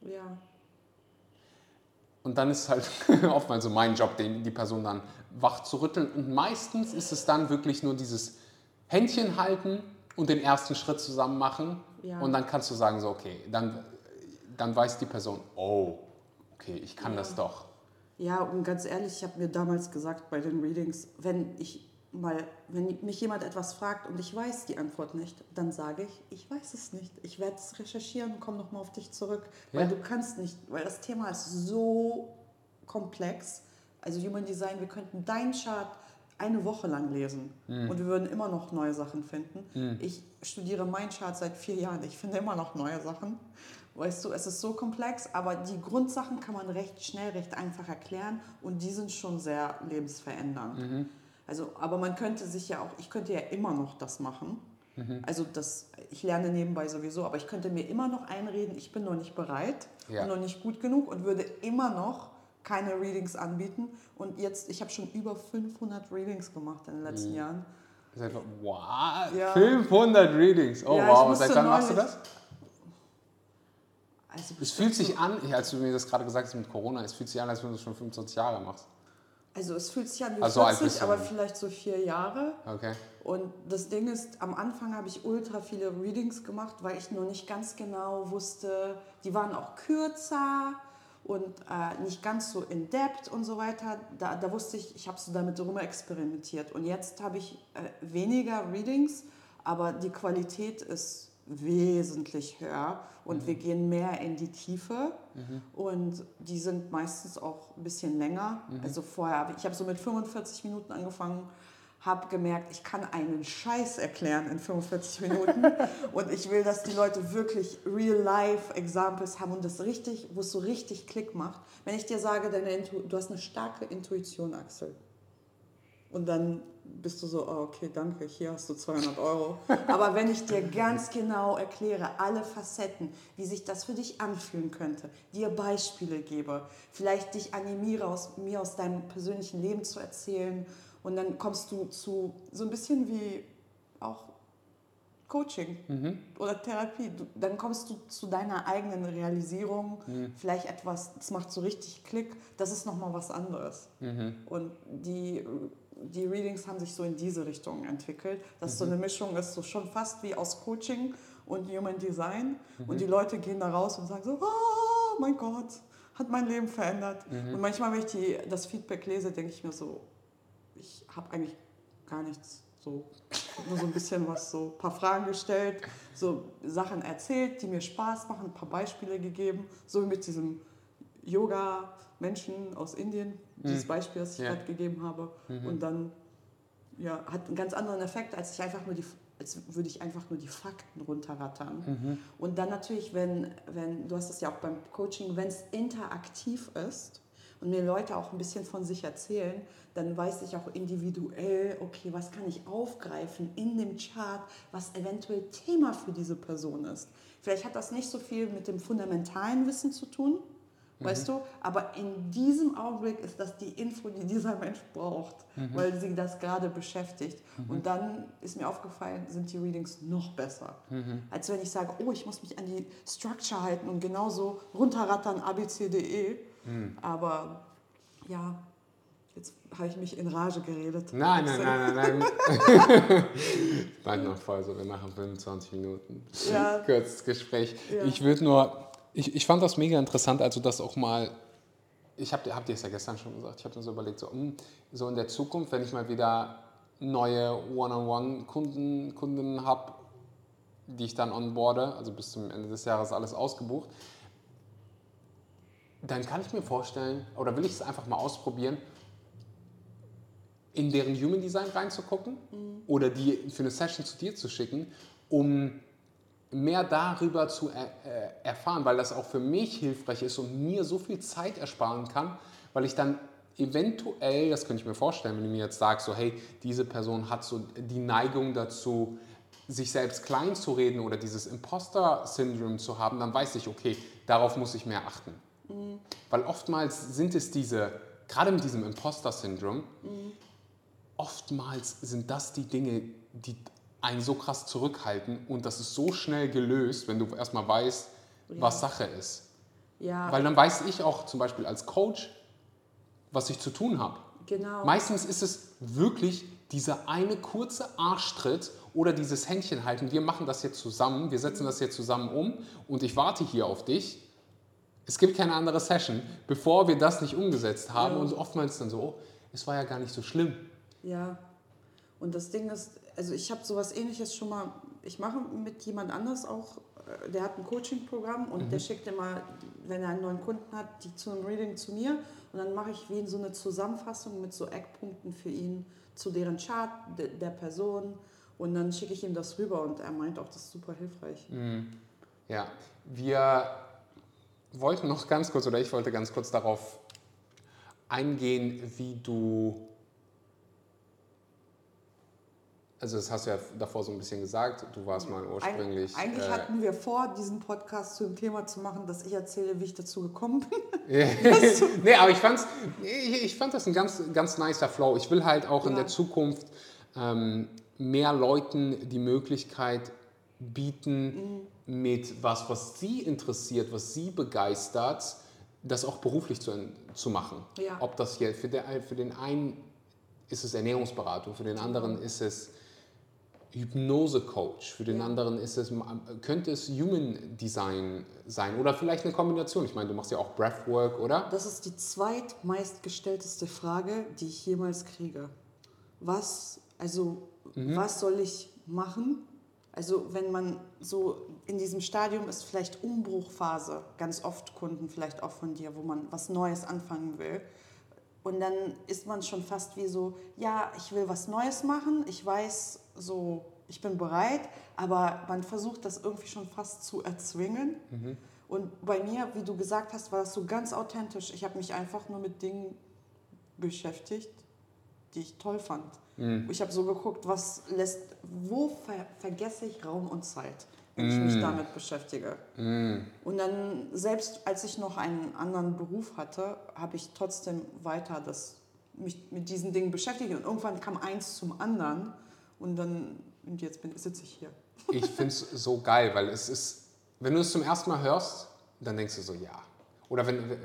Ja. Und dann ist halt oftmals so mein Job, den, die Person dann wach zu rütteln. Und meistens ist es dann wirklich nur dieses Händchen halten und den ersten Schritt zusammen machen. Ja. Und dann kannst du sagen, so, okay, dann, dann weiß die Person, oh, okay, ich kann ja. das doch. Ja, und ganz ehrlich, ich habe mir damals gesagt bei den Readings, wenn ich mal, wenn mich jemand etwas fragt und ich weiß die Antwort nicht, dann sage ich, ich weiß es nicht. Ich werde es recherchieren und komme nochmal auf dich zurück. Ja. Weil du kannst nicht, weil das Thema ist so komplex. Also Human Design, wir könnten deinen Chart eine Woche lang lesen mhm. und wir würden immer noch neue Sachen finden. Mhm. Ich studiere meinen Chart seit vier Jahren. Ich finde immer noch neue Sachen. Weißt du, es ist so komplex, aber die Grundsachen kann man recht schnell, recht einfach erklären und die sind schon sehr lebensverändernd. Mhm. Also, aber man könnte sich ja auch, ich könnte ja immer noch das machen. Mhm. Also das, ich lerne nebenbei sowieso, aber ich könnte mir immer noch einreden, ich bin noch nicht bereit ja. und noch nicht gut genug und würde immer noch keine Readings anbieten. Und jetzt, ich habe schon über 500 Readings gemacht in den letzten mhm. Jahren. Wow, ja. 500 Readings. Oh ja, wow, seit wann machst du das? Also es fühlt sich an, als du mir das gerade gesagt hast mit Corona, es fühlt sich an, als wenn du das schon 25 Jahre machst. Also es fühlt sich an wie also 40, aber vielleicht so vier Jahre. Okay. Und das Ding ist, am Anfang habe ich ultra viele Readings gemacht, weil ich nur nicht ganz genau wusste, die waren auch kürzer und äh, nicht ganz so in depth und so weiter. Da, da wusste ich, ich habe so damit rum experimentiert. Und jetzt habe ich äh, weniger Readings, aber die Qualität ist wesentlich höher und mhm. wir gehen mehr in die Tiefe mhm. und die sind meistens auch ein bisschen länger. Mhm. Also vorher, ich habe so mit 45 Minuten angefangen, habe gemerkt, ich kann einen Scheiß erklären in 45 Minuten und ich will, dass die Leute wirklich Real-Life-Examples haben und das richtig, wo es so richtig Klick macht. Wenn ich dir sage, deine du hast eine starke Intuition, Axel, und dann bist du so, oh, okay, danke, hier hast du 200 Euro. Aber wenn ich dir ganz genau erkläre, alle Facetten, wie sich das für dich anfühlen könnte, dir Beispiele gebe, vielleicht dich animiere, aus, mir aus deinem persönlichen Leben zu erzählen und dann kommst du zu so ein bisschen wie auch Coaching mhm. oder Therapie. Du, dann kommst du zu deiner eigenen Realisierung, mhm. vielleicht etwas, das macht so richtig Klick, das ist nochmal was anderes. Mhm. Und die die Readings haben sich so in diese Richtung entwickelt, dass mhm. so eine Mischung ist, so schon fast wie aus Coaching und Human Design. Mhm. Und die Leute gehen da raus und sagen so, oh mein Gott, hat mein Leben verändert. Mhm. Und manchmal, wenn ich die, das Feedback lese, denke ich mir so, ich habe eigentlich gar nichts. So, nur so ein bisschen was, so ein paar Fragen gestellt, so Sachen erzählt, die mir Spaß machen, ein paar Beispiele gegeben, so mit diesem Yoga-Menschen aus Indien, dieses mhm. Beispiel, das ich ja. gerade gegeben habe. Mhm. Und dann ja, hat einen ganz anderen Effekt, als ich einfach nur die als würde ich einfach nur die Fakten runterrattern. Mhm. Und dann natürlich, wenn, wenn, du hast das ja auch beim Coaching, wenn es interaktiv ist und mir Leute auch ein bisschen von sich erzählen, dann weiß ich auch individuell, okay, was kann ich aufgreifen in dem Chart, was eventuell Thema für diese Person ist. Vielleicht hat das nicht so viel mit dem fundamentalen Wissen zu tun, Weißt mhm. du? Aber in diesem Augenblick ist das die Info, die dieser Mensch braucht, mhm. weil sie das gerade beschäftigt. Mhm. Und dann ist mir aufgefallen, sind die Readings noch besser. Mhm. Als wenn ich sage, oh, ich muss mich an die Structure halten und genauso runterrattern abcde. Mhm. Aber ja, Jetzt habe ich mich in Rage geredet. Nein, nein, nein, nein, nein. Bald noch voll so, wir machen 25 Minuten. Ja. Kurzes Gespräch. Ja. Ich würde nur ich, ich fand das mega interessant, als du das auch mal ich habe hab dir es ja gestern schon gesagt, ich habe mir so überlegt, so, hm, so in der Zukunft, wenn ich mal wieder neue One-on-One-Kunden Kunden habe, die ich dann onboarde, also bis zum Ende des Jahres alles ausgebucht, dann kann ich mir vorstellen, oder will ich es einfach mal ausprobieren, in deren Human Design reinzugucken mhm. oder die für eine Session zu dir zu schicken, um mehr darüber zu er, äh, erfahren, weil das auch für mich hilfreich ist und mir so viel Zeit ersparen kann, weil ich dann eventuell, das könnte ich mir vorstellen, wenn du mir jetzt sagst, so hey, diese Person hat so die Neigung dazu, sich selbst klein zu reden oder dieses Imposter-Syndrom zu haben, dann weiß ich, okay, darauf muss ich mehr achten. Mhm. Weil oftmals sind es diese, gerade mit diesem Imposter-Syndrom, mhm. oftmals sind das die Dinge, die einen so krass zurückhalten und das ist so schnell gelöst, wenn du erstmal weißt, ja. was Sache ist. Ja. Weil dann weiß ich auch zum Beispiel als Coach, was ich zu tun habe. Genau. Meistens ist es wirklich dieser eine kurze Arschtritt oder dieses Händchen halten. Wir machen das jetzt zusammen, wir setzen das jetzt zusammen um und ich warte hier auf dich. Es gibt keine andere Session, bevor wir das nicht umgesetzt haben ja. und oftmals dann so, oh, es war ja gar nicht so schlimm. Ja, und das Ding ist, also ich habe sowas ähnliches schon mal, ich mache mit jemand anders auch, äh, der hat ein Coaching-Programm und mhm. der schickt immer, wenn er einen neuen Kunden hat, die zu einem Reading zu mir und dann mache ich wie so eine Zusammenfassung mit so Eckpunkten für ihn zu deren Chart de, der Person und dann schicke ich ihm das rüber und er meint auch, das ist super hilfreich. Mhm. Ja, wir wollten noch ganz kurz oder ich wollte ganz kurz darauf eingehen, wie du Also das hast du ja davor so ein bisschen gesagt, du warst mal ursprünglich... Eig eigentlich äh, hatten wir vor, diesen Podcast zu dem Thema zu machen, dass ich erzähle, wie ich dazu gekommen bin. nee, aber ich, fand's, ich, ich fand das ein ganz, ganz nicer Flow. Ich will halt auch ja. in der Zukunft ähm, mehr Leuten die Möglichkeit bieten, mhm. mit was, was sie interessiert, was sie begeistert, das auch beruflich zu, zu machen. Ja. Ob das hier für, der, für den einen ist es Ernährungsberatung, für den anderen ist es Hypnose-Coach, für den anderen ist es, könnte es Human Design sein oder vielleicht eine Kombination. Ich meine, du machst ja auch Breathwork, oder? Das ist die zweitmeistgestellteste Frage, die ich jemals kriege. Was, also, mhm. was soll ich machen? Also, wenn man so in diesem Stadium ist, vielleicht Umbruchphase, ganz oft Kunden, vielleicht auch von dir, wo man was Neues anfangen will. Und dann ist man schon fast wie so, ja, ich will was Neues machen, ich weiß, so, ich bin bereit, aber man versucht das irgendwie schon fast zu erzwingen. Mhm. Und bei mir, wie du gesagt hast, war das so ganz authentisch. Ich habe mich einfach nur mit Dingen beschäftigt, die ich toll fand. Mhm. Ich habe so geguckt, was lässt, wo ver vergesse ich Raum und Zeit, wenn mhm. ich mich mhm. damit beschäftige. Mhm. Und dann, selbst als ich noch einen anderen Beruf hatte, habe ich trotzdem weiter das, mich mit diesen Dingen beschäftigt. Und irgendwann kam eins zum anderen. Und dann, und jetzt sitze ich hier. Ich finde es so geil, weil es ist, wenn du es zum ersten Mal hörst, dann denkst du so, ja. Oder wenn,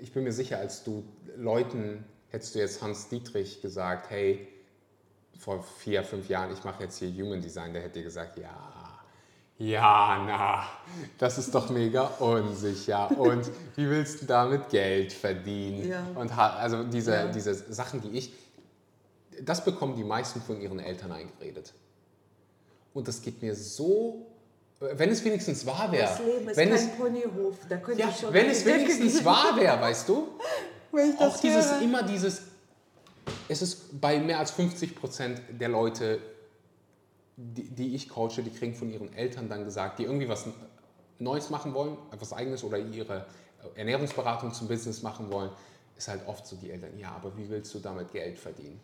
ich bin mir sicher, als du Leuten, hättest du jetzt Hans Dietrich gesagt, hey, vor vier, fünf Jahren, ich mache jetzt hier Human Design, der hätte dir gesagt, ja, ja, na, das ist doch mega unsicher. Und wie willst du damit Geld verdienen? Ja. Und also diese, ja. diese Sachen, die ich, das bekommen die meisten von ihren Eltern eingeredet. Und das geht mir so, wenn es wenigstens wahr wäre. Das Leben ist wenn kein es, Ponyhof, da könnte ja, ich schon Wenn es wenigstens wahr wäre, weißt du? Auch dieses, höre. immer dieses, es ist bei mehr als 50 Prozent der Leute, die, die ich coache, die kriegen von ihren Eltern dann gesagt, die irgendwie was Neues machen wollen, etwas Eigenes oder ihre Ernährungsberatung zum Business machen wollen, ist halt oft so die Eltern, ja, aber wie willst du damit Geld verdienen?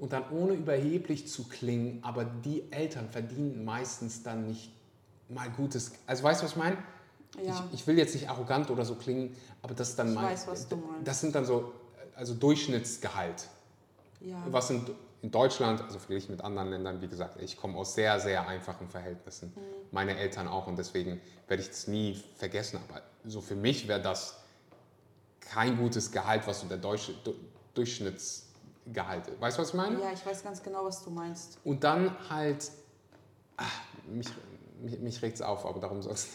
Und dann ohne überheblich zu klingen, aber die Eltern verdienen meistens dann nicht mal gutes. Also weißt du, was ich meine? Ja. Ich, ich, will jetzt nicht arrogant oder so klingen, aber das ist dann ich mal. Weiß, was du meinst. Das sind dann so also Durchschnittsgehalt. Ja. Was sind in Deutschland, also verglichen mit anderen Ländern, wie gesagt, ich komme aus sehr, sehr einfachen Verhältnissen. Mhm. Meine Eltern auch und deswegen werde ich das nie vergessen. Aber so für mich wäre das kein gutes Gehalt, was so der Deutsche, Durchschnitts Gehalte. Weißt du, was ich meine? Ja, ich weiß ganz genau, was du meinst. Und dann halt, ach, mich, mich, mich regt es auf, aber darum soll es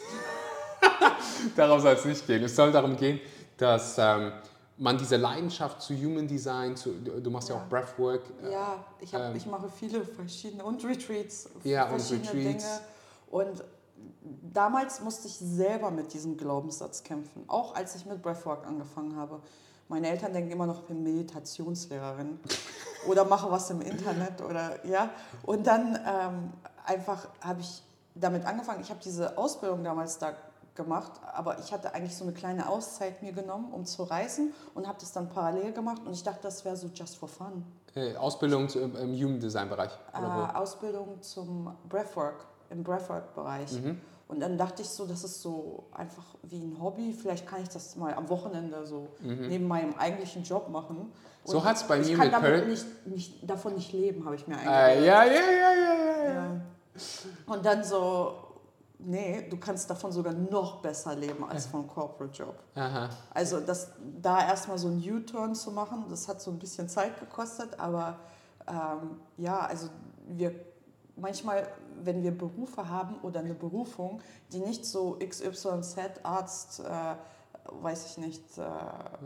darum soll es nicht gehen. Es soll darum gehen, dass ähm, man diese Leidenschaft zu Human Design, zu, du machst ja, Ja. auch Breathwork. äh, Ja, ich, hab, ähm, ich mache viele verschiedene und Retreats, Ja, und Retreats. Dinge. Und damals musste ich selber mit diesem Glaubenssatz kämpfen, auch als ich mit Breathwork angefangen habe. Meine Eltern denken immer noch, ich bin Meditationslehrerin oder mache was im Internet oder ja. Und dann ähm, einfach habe ich damit angefangen. Ich habe diese Ausbildung damals da gemacht, aber ich hatte eigentlich so eine kleine Auszeit mir genommen, um zu reisen und habe das dann parallel gemacht und ich dachte, das wäre so just for fun. äh, Ausbildung im, Human Design Bereich. Äh, Ausbildung zum Breathwork, im Breathwork-Bereich. Mhm. Und dann dachte ich so, das ist so einfach wie ein Hobby. Vielleicht kann ich das mal am Wochenende so neben meinem eigentlichen Job machen. Mhm. So Und hat's bei mir kann mit Pearl- nicht, nicht, davon nicht leben, habe ich mir eingebildet. Äh, ja, ja, ja, ja, ja, ja. Und dann so, nee, du kannst davon sogar noch besser leben als vom Corporate Job. Aha. Also das, da erstmal so einen U-Turn zu machen, das hat so ein bisschen Zeit gekostet, aber ähm, ja, also wir manchmal, wenn wir Berufe haben oder eine Berufung, die nicht so XYZ, Arzt, äh, weiß ich nicht, äh,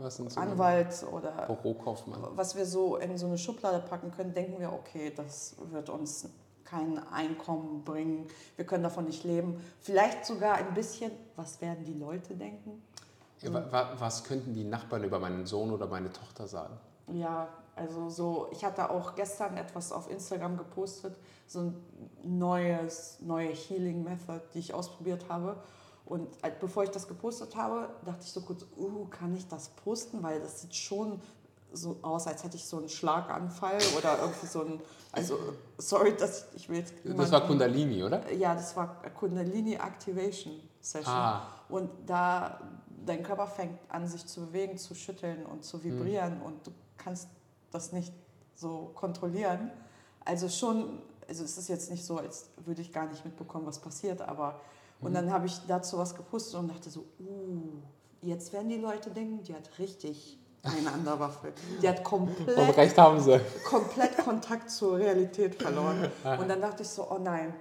so Anwalt oder Bürokaufmann. was wir so in so eine Schublade packen können, denken wir, okay, das wird uns kein Einkommen bringen, wir können davon nicht leben. Vielleicht sogar ein bisschen, was werden die Leute denken? Ja, wa- wa- was könnten die Nachbarn über meinen Sohn oder meine Tochter sagen? Ja, also so, ich hatte auch gestern etwas auf Instagram gepostet, so ein neues, neue Healing Method, die ich ausprobiert habe. Und bevor ich das gepostet habe, dachte ich so kurz, uh, kann ich das posten? Weil das sieht schon so aus, als hätte ich so einen Schlaganfall oder irgendwie so ein, also sorry, dass ich, ich will jetzt Das war Kundalini, oder? ja, das war Kundalini Activation Session. Ah. Und da dein Körper fängt an, sich zu bewegen, zu schütteln und zu vibrieren und du kannst das nicht so kontrollieren. Also schon, also es ist jetzt nicht so, als würde ich gar nicht mitbekommen, was passiert, aber und dann habe ich dazu was gepostet und dachte so, uh, jetzt werden die Leute denken, die hat richtig eine andere Waffe. Die hat komplett recht haben sie. komplett Kontakt zur Realität verloren. Und dann dachte ich so, oh nein,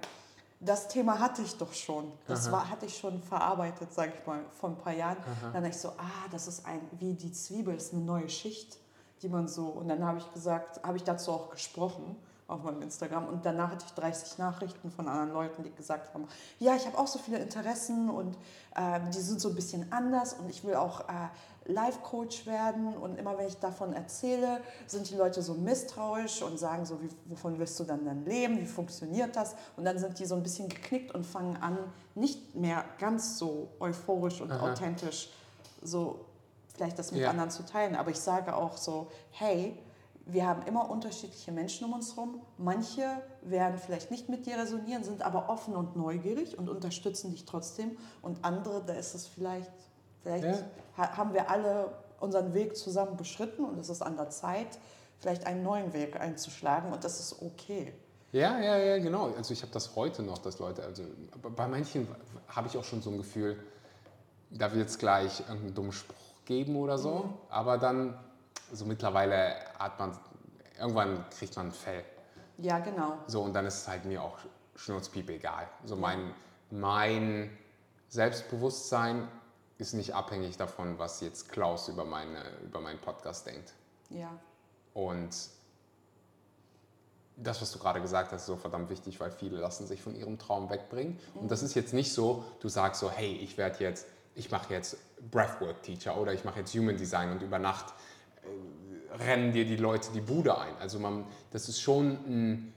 das Thema hatte ich doch schon. Das war, hatte ich schon verarbeitet, sage ich mal, vor ein paar Jahren. Dann dachte ich so, ah, das ist ein, wie die Zwiebel, ist eine neue Schicht, die man so. Und dann habe ich gesagt, habe ich dazu auch gesprochen auf meinem Instagram. Und danach hatte ich 30 Nachrichten von anderen Leuten, die gesagt haben, ja, ich habe auch so viele Interessen und äh, die sind so ein bisschen anders und ich will auch äh, Life-Coach werden. Und immer wenn ich davon erzähle, sind die Leute so misstrauisch und sagen so, wie, wovon willst du dann dann leben, wie funktioniert das? Und dann sind die so ein bisschen geknickt und fangen an, nicht mehr ganz so euphorisch und Aha. authentisch so vielleicht das mit Ja. anderen zu teilen. Aber ich sage auch so, hey, wir haben immer unterschiedliche Menschen um uns herum. Manche werden vielleicht nicht mit dir resonieren, sind aber offen und neugierig und unterstützen dich trotzdem. Und andere, da ist es vielleicht, vielleicht Ja. ha- haben wir alle unseren Weg zusammen beschritten und es ist an der Zeit, vielleicht einen neuen Weg einzuschlagen und das ist okay. Ja, ja, ja, genau. Also ich habe das heute noch, dass Leute, also bei manchen habe ich auch schon so ein Gefühl, da wird es gleich irgendeinen dummen Spruch geben oder so, Mhm. aber dann, so mittlerweile hat man, irgendwann kriegt man ein Fell. Ja, genau. So, und dann ist es halt mir auch schnurzpiepe egal. So mein, mein Selbstbewusstsein ist nicht abhängig davon, was jetzt Klaus über, meine, über meinen Podcast denkt. Ja. Und das, was du gerade gesagt hast, ist so verdammt wichtig, weil viele lassen sich von ihrem Traum wegbringen. Und das ist jetzt nicht so, du sagst so, hey, ich werde jetzt, ich mache jetzt Breathwork Teacher oder ich mache jetzt Human Design und über Nacht äh, rennen dir die Leute die Bude ein. Also man, das ist schon ein,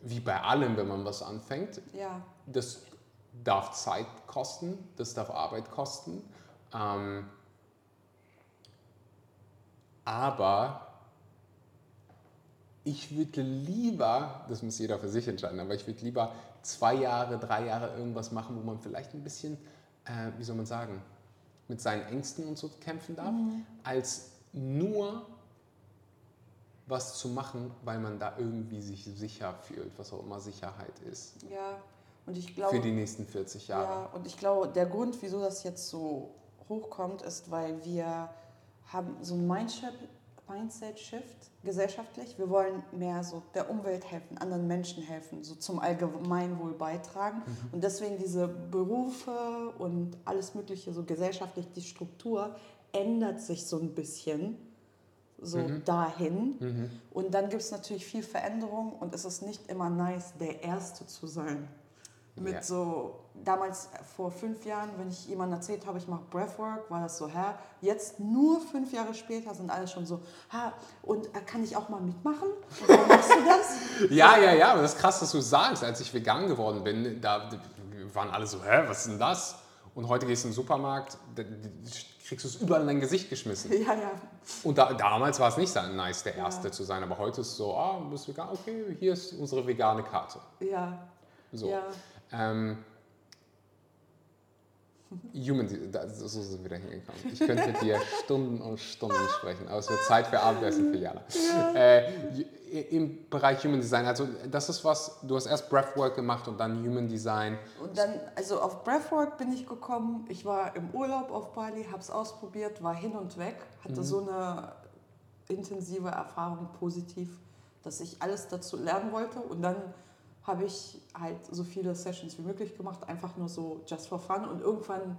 wie bei allem, wenn man was anfängt, Ja. das darf Zeit kosten, das darf Arbeit kosten. Ähm, aber ich würde lieber, das muss jeder für sich entscheiden, aber ich würde lieber zwei Jahre, drei Jahre irgendwas machen, wo man vielleicht ein bisschen, äh, wie soll man sagen, mit seinen Ängsten und so kämpfen darf, als nur was zu machen, weil man da irgendwie sich sicher fühlt, was auch immer Sicherheit ist. Ja. Und ich glaube. Für die nächsten 40 Jahre. Ja, und ich glaube, der Grund, wieso das jetzt so hochkommt, ist, weil wir haben so ein Mindset, Mindset-Shift gesellschaftlich. Wir wollen mehr so der Umwelt helfen, anderen Menschen helfen, so zum Allgemeinwohl beitragen. Mhm. Und deswegen diese Berufe und alles Mögliche, so gesellschaftlich, die Struktur ändert sich so ein bisschen so mhm. dahin. Mhm. Und dann gibt es natürlich viel Veränderung und es ist nicht immer nice, der Erste zu sein. Mit ja. so, damals vor fünf Jahren, wenn ich jemandem erzählt habe, ich mache Breathwork, war das so, hä? Jetzt nur fünf Jahre später sind alle schon so, ha, und äh, kann ich auch mal mitmachen? Warum machst du das? ja, ja, ja, aber das ist krass, dass du sagst. Als ich vegan geworden bin, da waren alle so, hä, was ist denn das? Und heute gehst du in den Supermarkt, kriegst du es überall in dein Gesicht geschmissen. Ja, ja. Und da, damals war es nicht so nice, der Erste ja. zu sein, aber heute ist es so, ah, du bist vegan, okay, hier ist unsere vegane Karte. Ja. So. Ja. Ähm, Human, so sind wir da hingekommen. Ich könnte dir Stunden und Stunden sprechen, aber es wird Zeit für Abendessen für Jana. Ja. Äh, Im Bereich Human Design, also das ist was, du hast erst Breathwork gemacht und dann Human Design. Und dann, also auf Breathwork bin ich gekommen, ich war im Urlaub auf Bali, habe es ausprobiert, war hin und weg, hatte mhm. so eine intensive Erfahrung, positiv, dass ich alles dazu lernen wollte und dann habe ich halt so viele Sessions wie möglich gemacht, einfach nur so just for fun. Und irgendwann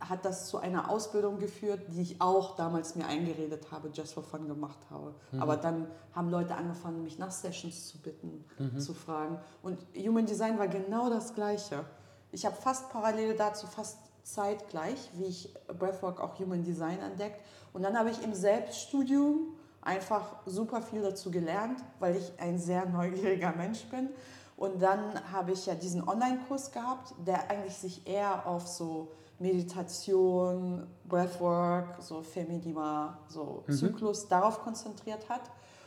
hat das zu einer Ausbildung geführt, die ich auch damals mir eingeredet habe, just for fun gemacht habe. Mhm. Aber dann haben Leute angefangen, mich nach Sessions zu bitten, mhm. zu fragen. Und Human Design war genau das Gleiche. Ich habe fast parallel dazu, fast zeitgleich, wie ich Breathwork auch Human Design entdeckt. Und dann habe ich im Selbststudium einfach super viel dazu gelernt, weil ich ein sehr neugieriger Mensch bin. Und dann habe ich ja diesen Online-Kurs gehabt, der eigentlich sich eher auf so Meditation, Breathwork, so Feminima, so mhm. Zyklus darauf konzentriert hat.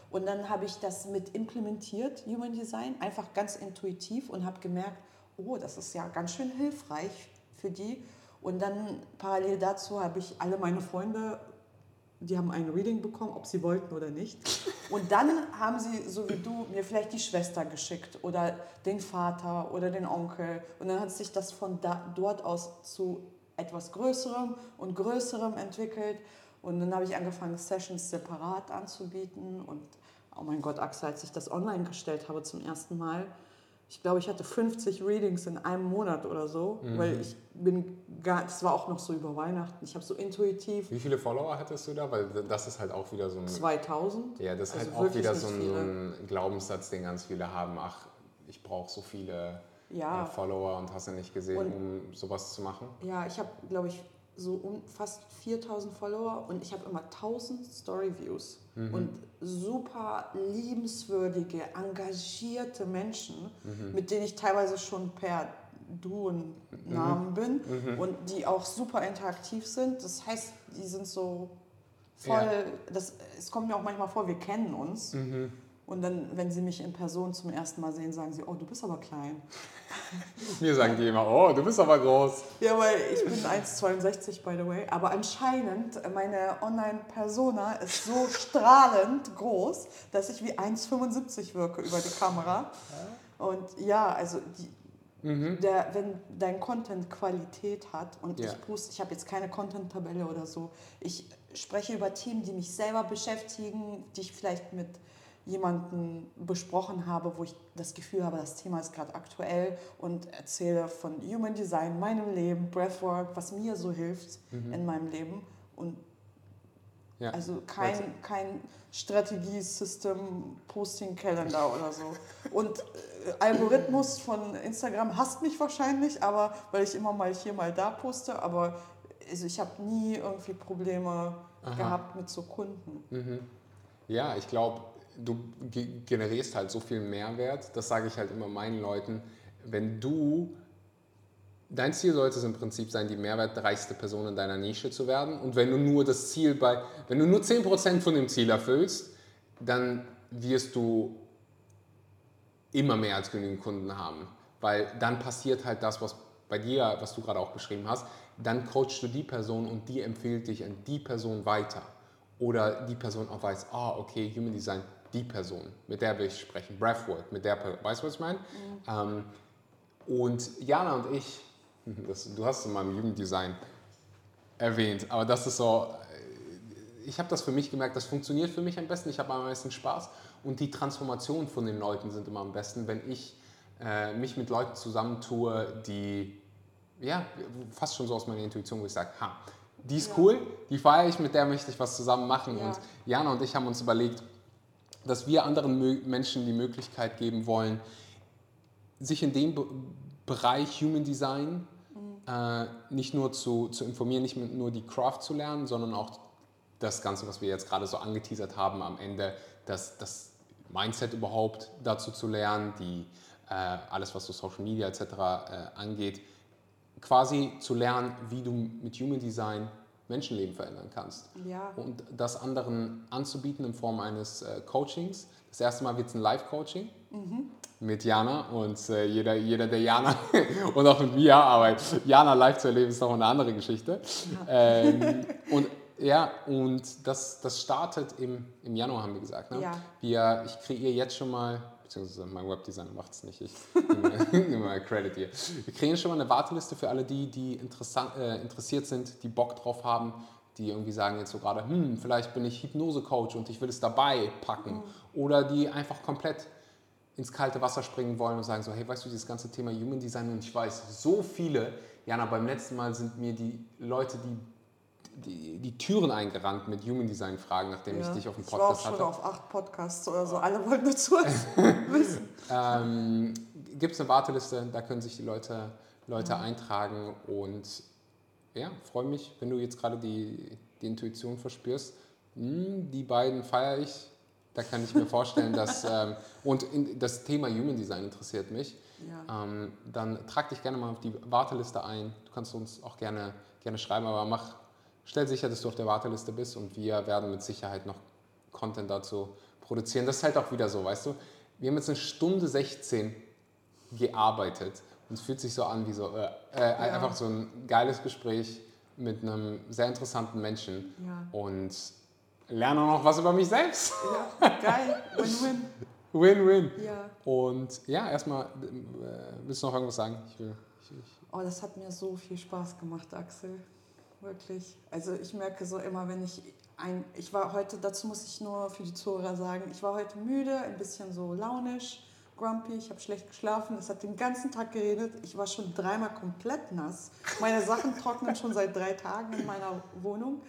Und dann habe ich das mit implementiert, Human Design, einfach ganz intuitiv und habe gemerkt, oh, das ist ja ganz schön hilfreich für die. Und dann parallel dazu habe ich alle meine Freunde die haben ein Reading bekommen, ob sie wollten oder nicht. Und dann haben sie, so wie du, mir vielleicht die Schwester geschickt oder den Vater oder den Onkel. Und dann hat sich das von da, dort aus zu etwas Größerem und Größerem entwickelt. Und dann habe ich angefangen, Sessions separat anzubieten. Und oh mein Gott, Axel, als ich das online gestellt habe zum ersten Mal, ich glaube, ich hatte 50 Readings in einem Monat oder so, mhm. weil ich bin gar, das war auch noch so über Weihnachten. Ich habe so intuitiv. Wie viele Follower hattest du da? Weil das ist halt auch wieder so ein. 2000. Ja, das ist also halt auch wieder so ein, so ein, Glaubenssatz, den ganz viele haben. Ach, ich brauche so viele ja. Follower und hast du nicht gesehen, und, um sowas zu machen? Ja, ich habe, glaube ich, so um fast 4000 Follower und ich habe immer 1000 Story-Views mhm. und super liebenswürdige, engagierte Menschen, mhm. mit denen ich teilweise schon per Du und mhm. Namen mhm. bin und die auch super interaktiv sind. Das heißt, die sind so voll, ja. das, es kommt mir auch manchmal vor, wir kennen uns. Und dann, wenn sie mich in Person zum ersten Mal sehen, sagen sie, oh, du bist aber klein. Mir sagen die immer, oh, du bist aber groß. Ja, weil ich bin 1,62 by the way. Aber anscheinend, meine Online-Persona ist so strahlend groß, dass ich wie 1,75 wirke über die Kamera. Und ja, also die, mhm. der, wenn dein Content Qualität hat und ja. ich poste, ich habe jetzt keine Content-Tabelle oder so, ich spreche über Themen, die mich selber beschäftigen, die ich vielleicht mit jemanden besprochen habe, wo ich das Gefühl habe, das Thema ist gerade aktuell und erzähle von Human Design, meinem Leben, Breathwork, was mir so hilft mhm. in meinem Leben und ja. also kein, kein Strategie-System, Posting-Kalender oder so. Und äh, Algorithmus von Instagram hasst mich wahrscheinlich, aber weil ich immer mal hier, mal da poste, aber also ich habe nie irgendwie Probleme Aha. gehabt mit so Kunden. Mhm. Ja, ich glaube, du generierst halt so viel Mehrwert. Das sage ich halt immer meinen Leuten. Wenn du, dein Ziel sollte es im Prinzip sein, die mehrwertreichste Person in deiner Nische zu werden. Und wenn du nur das Ziel bei, wenn du nur 10% von dem Ziel erfüllst, dann wirst du immer mehr als genügend Kunden haben. Weil dann passiert halt das, was bei dir, was du gerade auch beschrieben hast, dann coachst du die Person und die empfiehlt dich an die Person weiter. Oder die Person auch weiß, ah, okay, Human Design die Person, mit der will ich sprechen. Breathwork, mit der Person. Weißt du, was ich meine? Mhm. Ähm, und Jana und ich, das, du hast es in meinem Jugenddesign erwähnt, aber das ist so, ich habe das für mich gemerkt, das funktioniert für mich am besten, ich habe am meisten Spaß und die Transformation von den Leuten sind immer am besten, wenn ich äh, mich mit Leuten zusammentue, die, ja, fast schon so aus meiner Intuition, wo ich sage, ha, die ist ja. cool, die feiere ich, mit der möchte ich was zusammen machen. Ja. Und Jana und ich haben uns überlegt, dass wir anderen Menschen die Möglichkeit geben wollen, sich in dem Be Bereich Human Design mhm. äh, nicht nur zu, zu informieren, nicht nur die Craft zu lernen, sondern auch das Ganze, was wir jetzt gerade so angeteasert haben, am Ende das, das Mindset überhaupt dazu zu lernen, die, äh, alles, was so Social Media etc. Äh, angeht, quasi zu lernen, wie du mit Human Design Menschenleben verändern kannst. Ja. Und das anderen anzubieten in Form eines äh, Coachings. Das erste Mal wird es ein Live-Coaching mhm. mit Jana und äh, jeder, jeder, der Jana und auch mit mir arbeitet. Jana live zu erleben ist noch eine andere Geschichte. Ja. Ähm, und ja, und das, das startet im, im Januar, haben wir gesagt. Ne? Ja. Wir, ich kreiere jetzt schon mal beziehungsweise mein Webdesigner macht es nicht, ich nehme mal Credit hier. Wir kreieren schon mal eine Warteliste für alle die, die äh, interessiert sind, die Bock drauf haben, die irgendwie sagen jetzt so gerade, hm, vielleicht bin ich Hypnose-Coach und ich will es dabei packen. Mhm. Oder die einfach komplett ins kalte Wasser springen wollen und sagen so, hey, weißt du, dieses ganze Thema Human Design und ich weiß, so viele, Jana, beim letzten Mal sind mir die Leute, die die, die Türen eingerannt mit Human Design Fragen, nachdem ja, ich dich auf dem Podcast hatte. Ich war auch schon auf acht Podcasts oder so, alle wollten dazu wissen. ähm, Gibt es eine Warteliste, da können sich die Leute, Leute mhm. eintragen und ja, freue mich, wenn du jetzt gerade die, die Intuition verspürst. Hm, die beiden feiere ich. Da kann ich mir vorstellen, dass. Ähm, und in, das Thema Human Design interessiert mich. Ja. Ähm, dann trag dich gerne mal auf die Warteliste ein. Du kannst uns auch gerne, gerne schreiben, aber mach stell sicher, dass du auf der Warteliste bist und wir werden mit Sicherheit noch Content dazu produzieren. Das ist halt auch wieder so, weißt du, wir haben jetzt eine Stunde 16 gearbeitet und es fühlt sich so an wie so äh, äh, ja. einfach so ein geiles Gespräch mit einem sehr interessanten Menschen ja. und lerne auch noch was über mich selbst. Ja, geil, win-win. Win-win. Ja. Und ja, erstmal, äh, willst du noch irgendwas sagen? Ich will, ich, ich oh, das hat mir so viel Spaß gemacht, Axel wirklich. Also ich merke so immer, wenn ich ein, ich war heute, dazu muss ich nur für die Zuhörer sagen, ich war heute müde, ein bisschen so launisch, grumpy, ich habe schlecht geschlafen, es hat den ganzen Tag geredet, ich war schon dreimal komplett nass. Meine Sachen trocknen schon seit drei Tagen in meiner Wohnung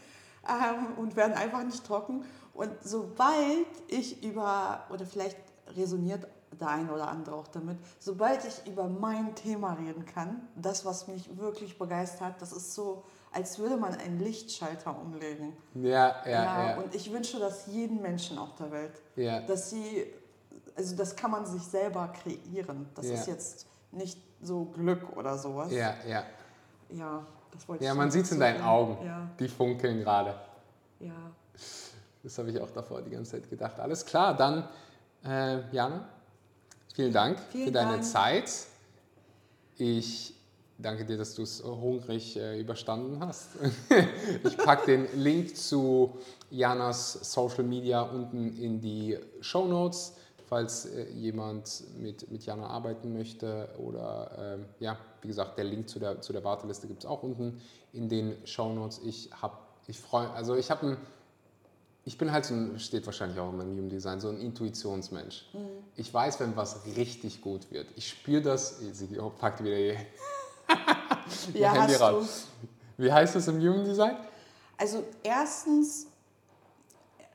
ähm, und werden einfach nicht trocken. Und sobald ich über, oder vielleicht resoniert der eine oder andere auch damit, sobald ich über mein Thema reden kann, das, was mich wirklich begeistert, das ist so, als würde man einen Lichtschalter umlegen. Ja, ja, ja. ja. Und ich wünsche das jeden Menschen auf der Welt, ja. dass sie, also das kann man sich selber kreieren. Das ja. ist jetzt nicht so Glück oder sowas. Ja, ja. Ja, das wollte ja, ich. Ja, man sieht es in deinen Augen. Ja. Die funkeln gerade. Ja. Das habe ich auch davor die ganze Zeit gedacht. Alles klar, dann, äh, Jana, vielen Dank vielen für deine Dank. Zeit. Ich Danke dir, dass du es hungrig äh, überstanden hast. ich packe den Link zu Janas Social Media unten in die Show Notes, falls äh, jemand mit, mit Jana arbeiten möchte. Oder ähm, ja, wie gesagt, der Link zu der, zu der Warteliste gibt es auch unten in den Show Notes. Ich habe, ich freue, also ich habe ein ich bin halt so ein, steht wahrscheinlich auch in meinem Human Design, so ein Intuitionsmensch. Mhm. Ich weiß, wenn was richtig gut wird. Ich spüre das, sie packt wieder hier ja, Handy hast raus. Du. Wie heißt das im Human Design? Also erstens,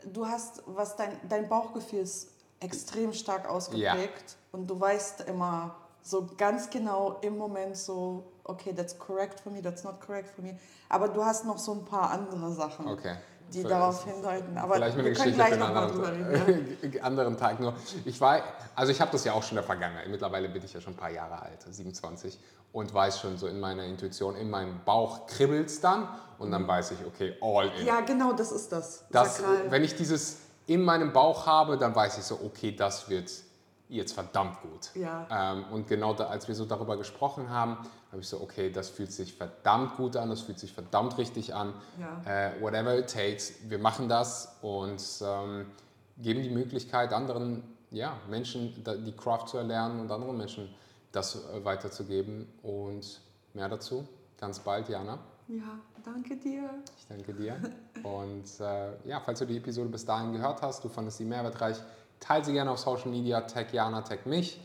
du hast, was dein, dein Bauchgefühl ist extrem stark ausgeprägt ja. und du weißt immer so ganz genau im Moment so, okay, that's correct for me, that's not correct for me. Aber du hast noch so ein paar andere Sachen. Okay die darauf hindeuten. Aber Vielleicht wir können gleich noch mal drüber reden. Ja? anderen Tag nur. Ich war, also ich habe das ja auch schon in der Vergangenheit. Mittlerweile bin ich ja schon ein paar Jahre alt, 27 und weiß schon so in meiner Intuition, in meinem Bauch kribbelt es dann und dann weiß ich, okay, all in. Ja, genau, das ist das. das wenn ich dieses in meinem Bauch habe, dann weiß ich so, okay, das wird jetzt verdammt gut. Ja. Ähm, und genau da, als wir so darüber gesprochen haben, habe ich so, okay, das fühlt sich verdammt gut an, das fühlt sich verdammt richtig an. Ja. Äh, whatever it takes, wir machen das und ähm, geben die Möglichkeit anderen ja, Menschen die Craft zu erlernen und anderen Menschen das äh, weiterzugeben. Und mehr dazu ganz bald, Jana. Ja, danke dir. Ich danke dir. Und äh, ja, falls du die Episode bis dahin gehört hast, du fandest sie mehrwertreich, teile sie gerne auf Social Media, tag Jana, tag mich.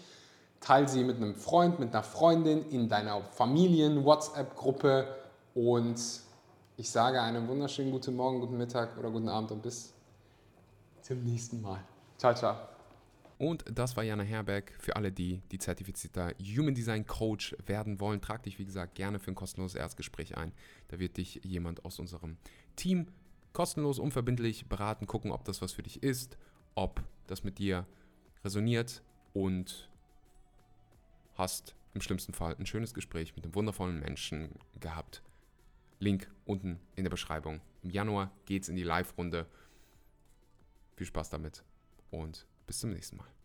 Teile sie mit einem Freund, mit einer Freundin, in deiner Familien-WhatsApp-Gruppe und ich sage einen wunderschönen guten Morgen, guten Mittag oder guten Abend und bis zum nächsten Mal. Ciao, ciao. Und das war Jana Herberg. Für alle, die die zertifizierter Human Design Coach werden wollen, trag dich, wie gesagt, gerne für ein kostenloses Erstgespräch ein. Da wird dich jemand aus unserem Team kostenlos, unverbindlich beraten, gucken, ob das was für dich ist, ob das mit dir resoniert und hast im schlimmsten Fall ein schönes Gespräch mit einem wundervollen Menschen gehabt. Link unten in der Beschreibung. Im Januar geht es in die Live-Runde. Viel Spaß damit und bis zum nächsten Mal.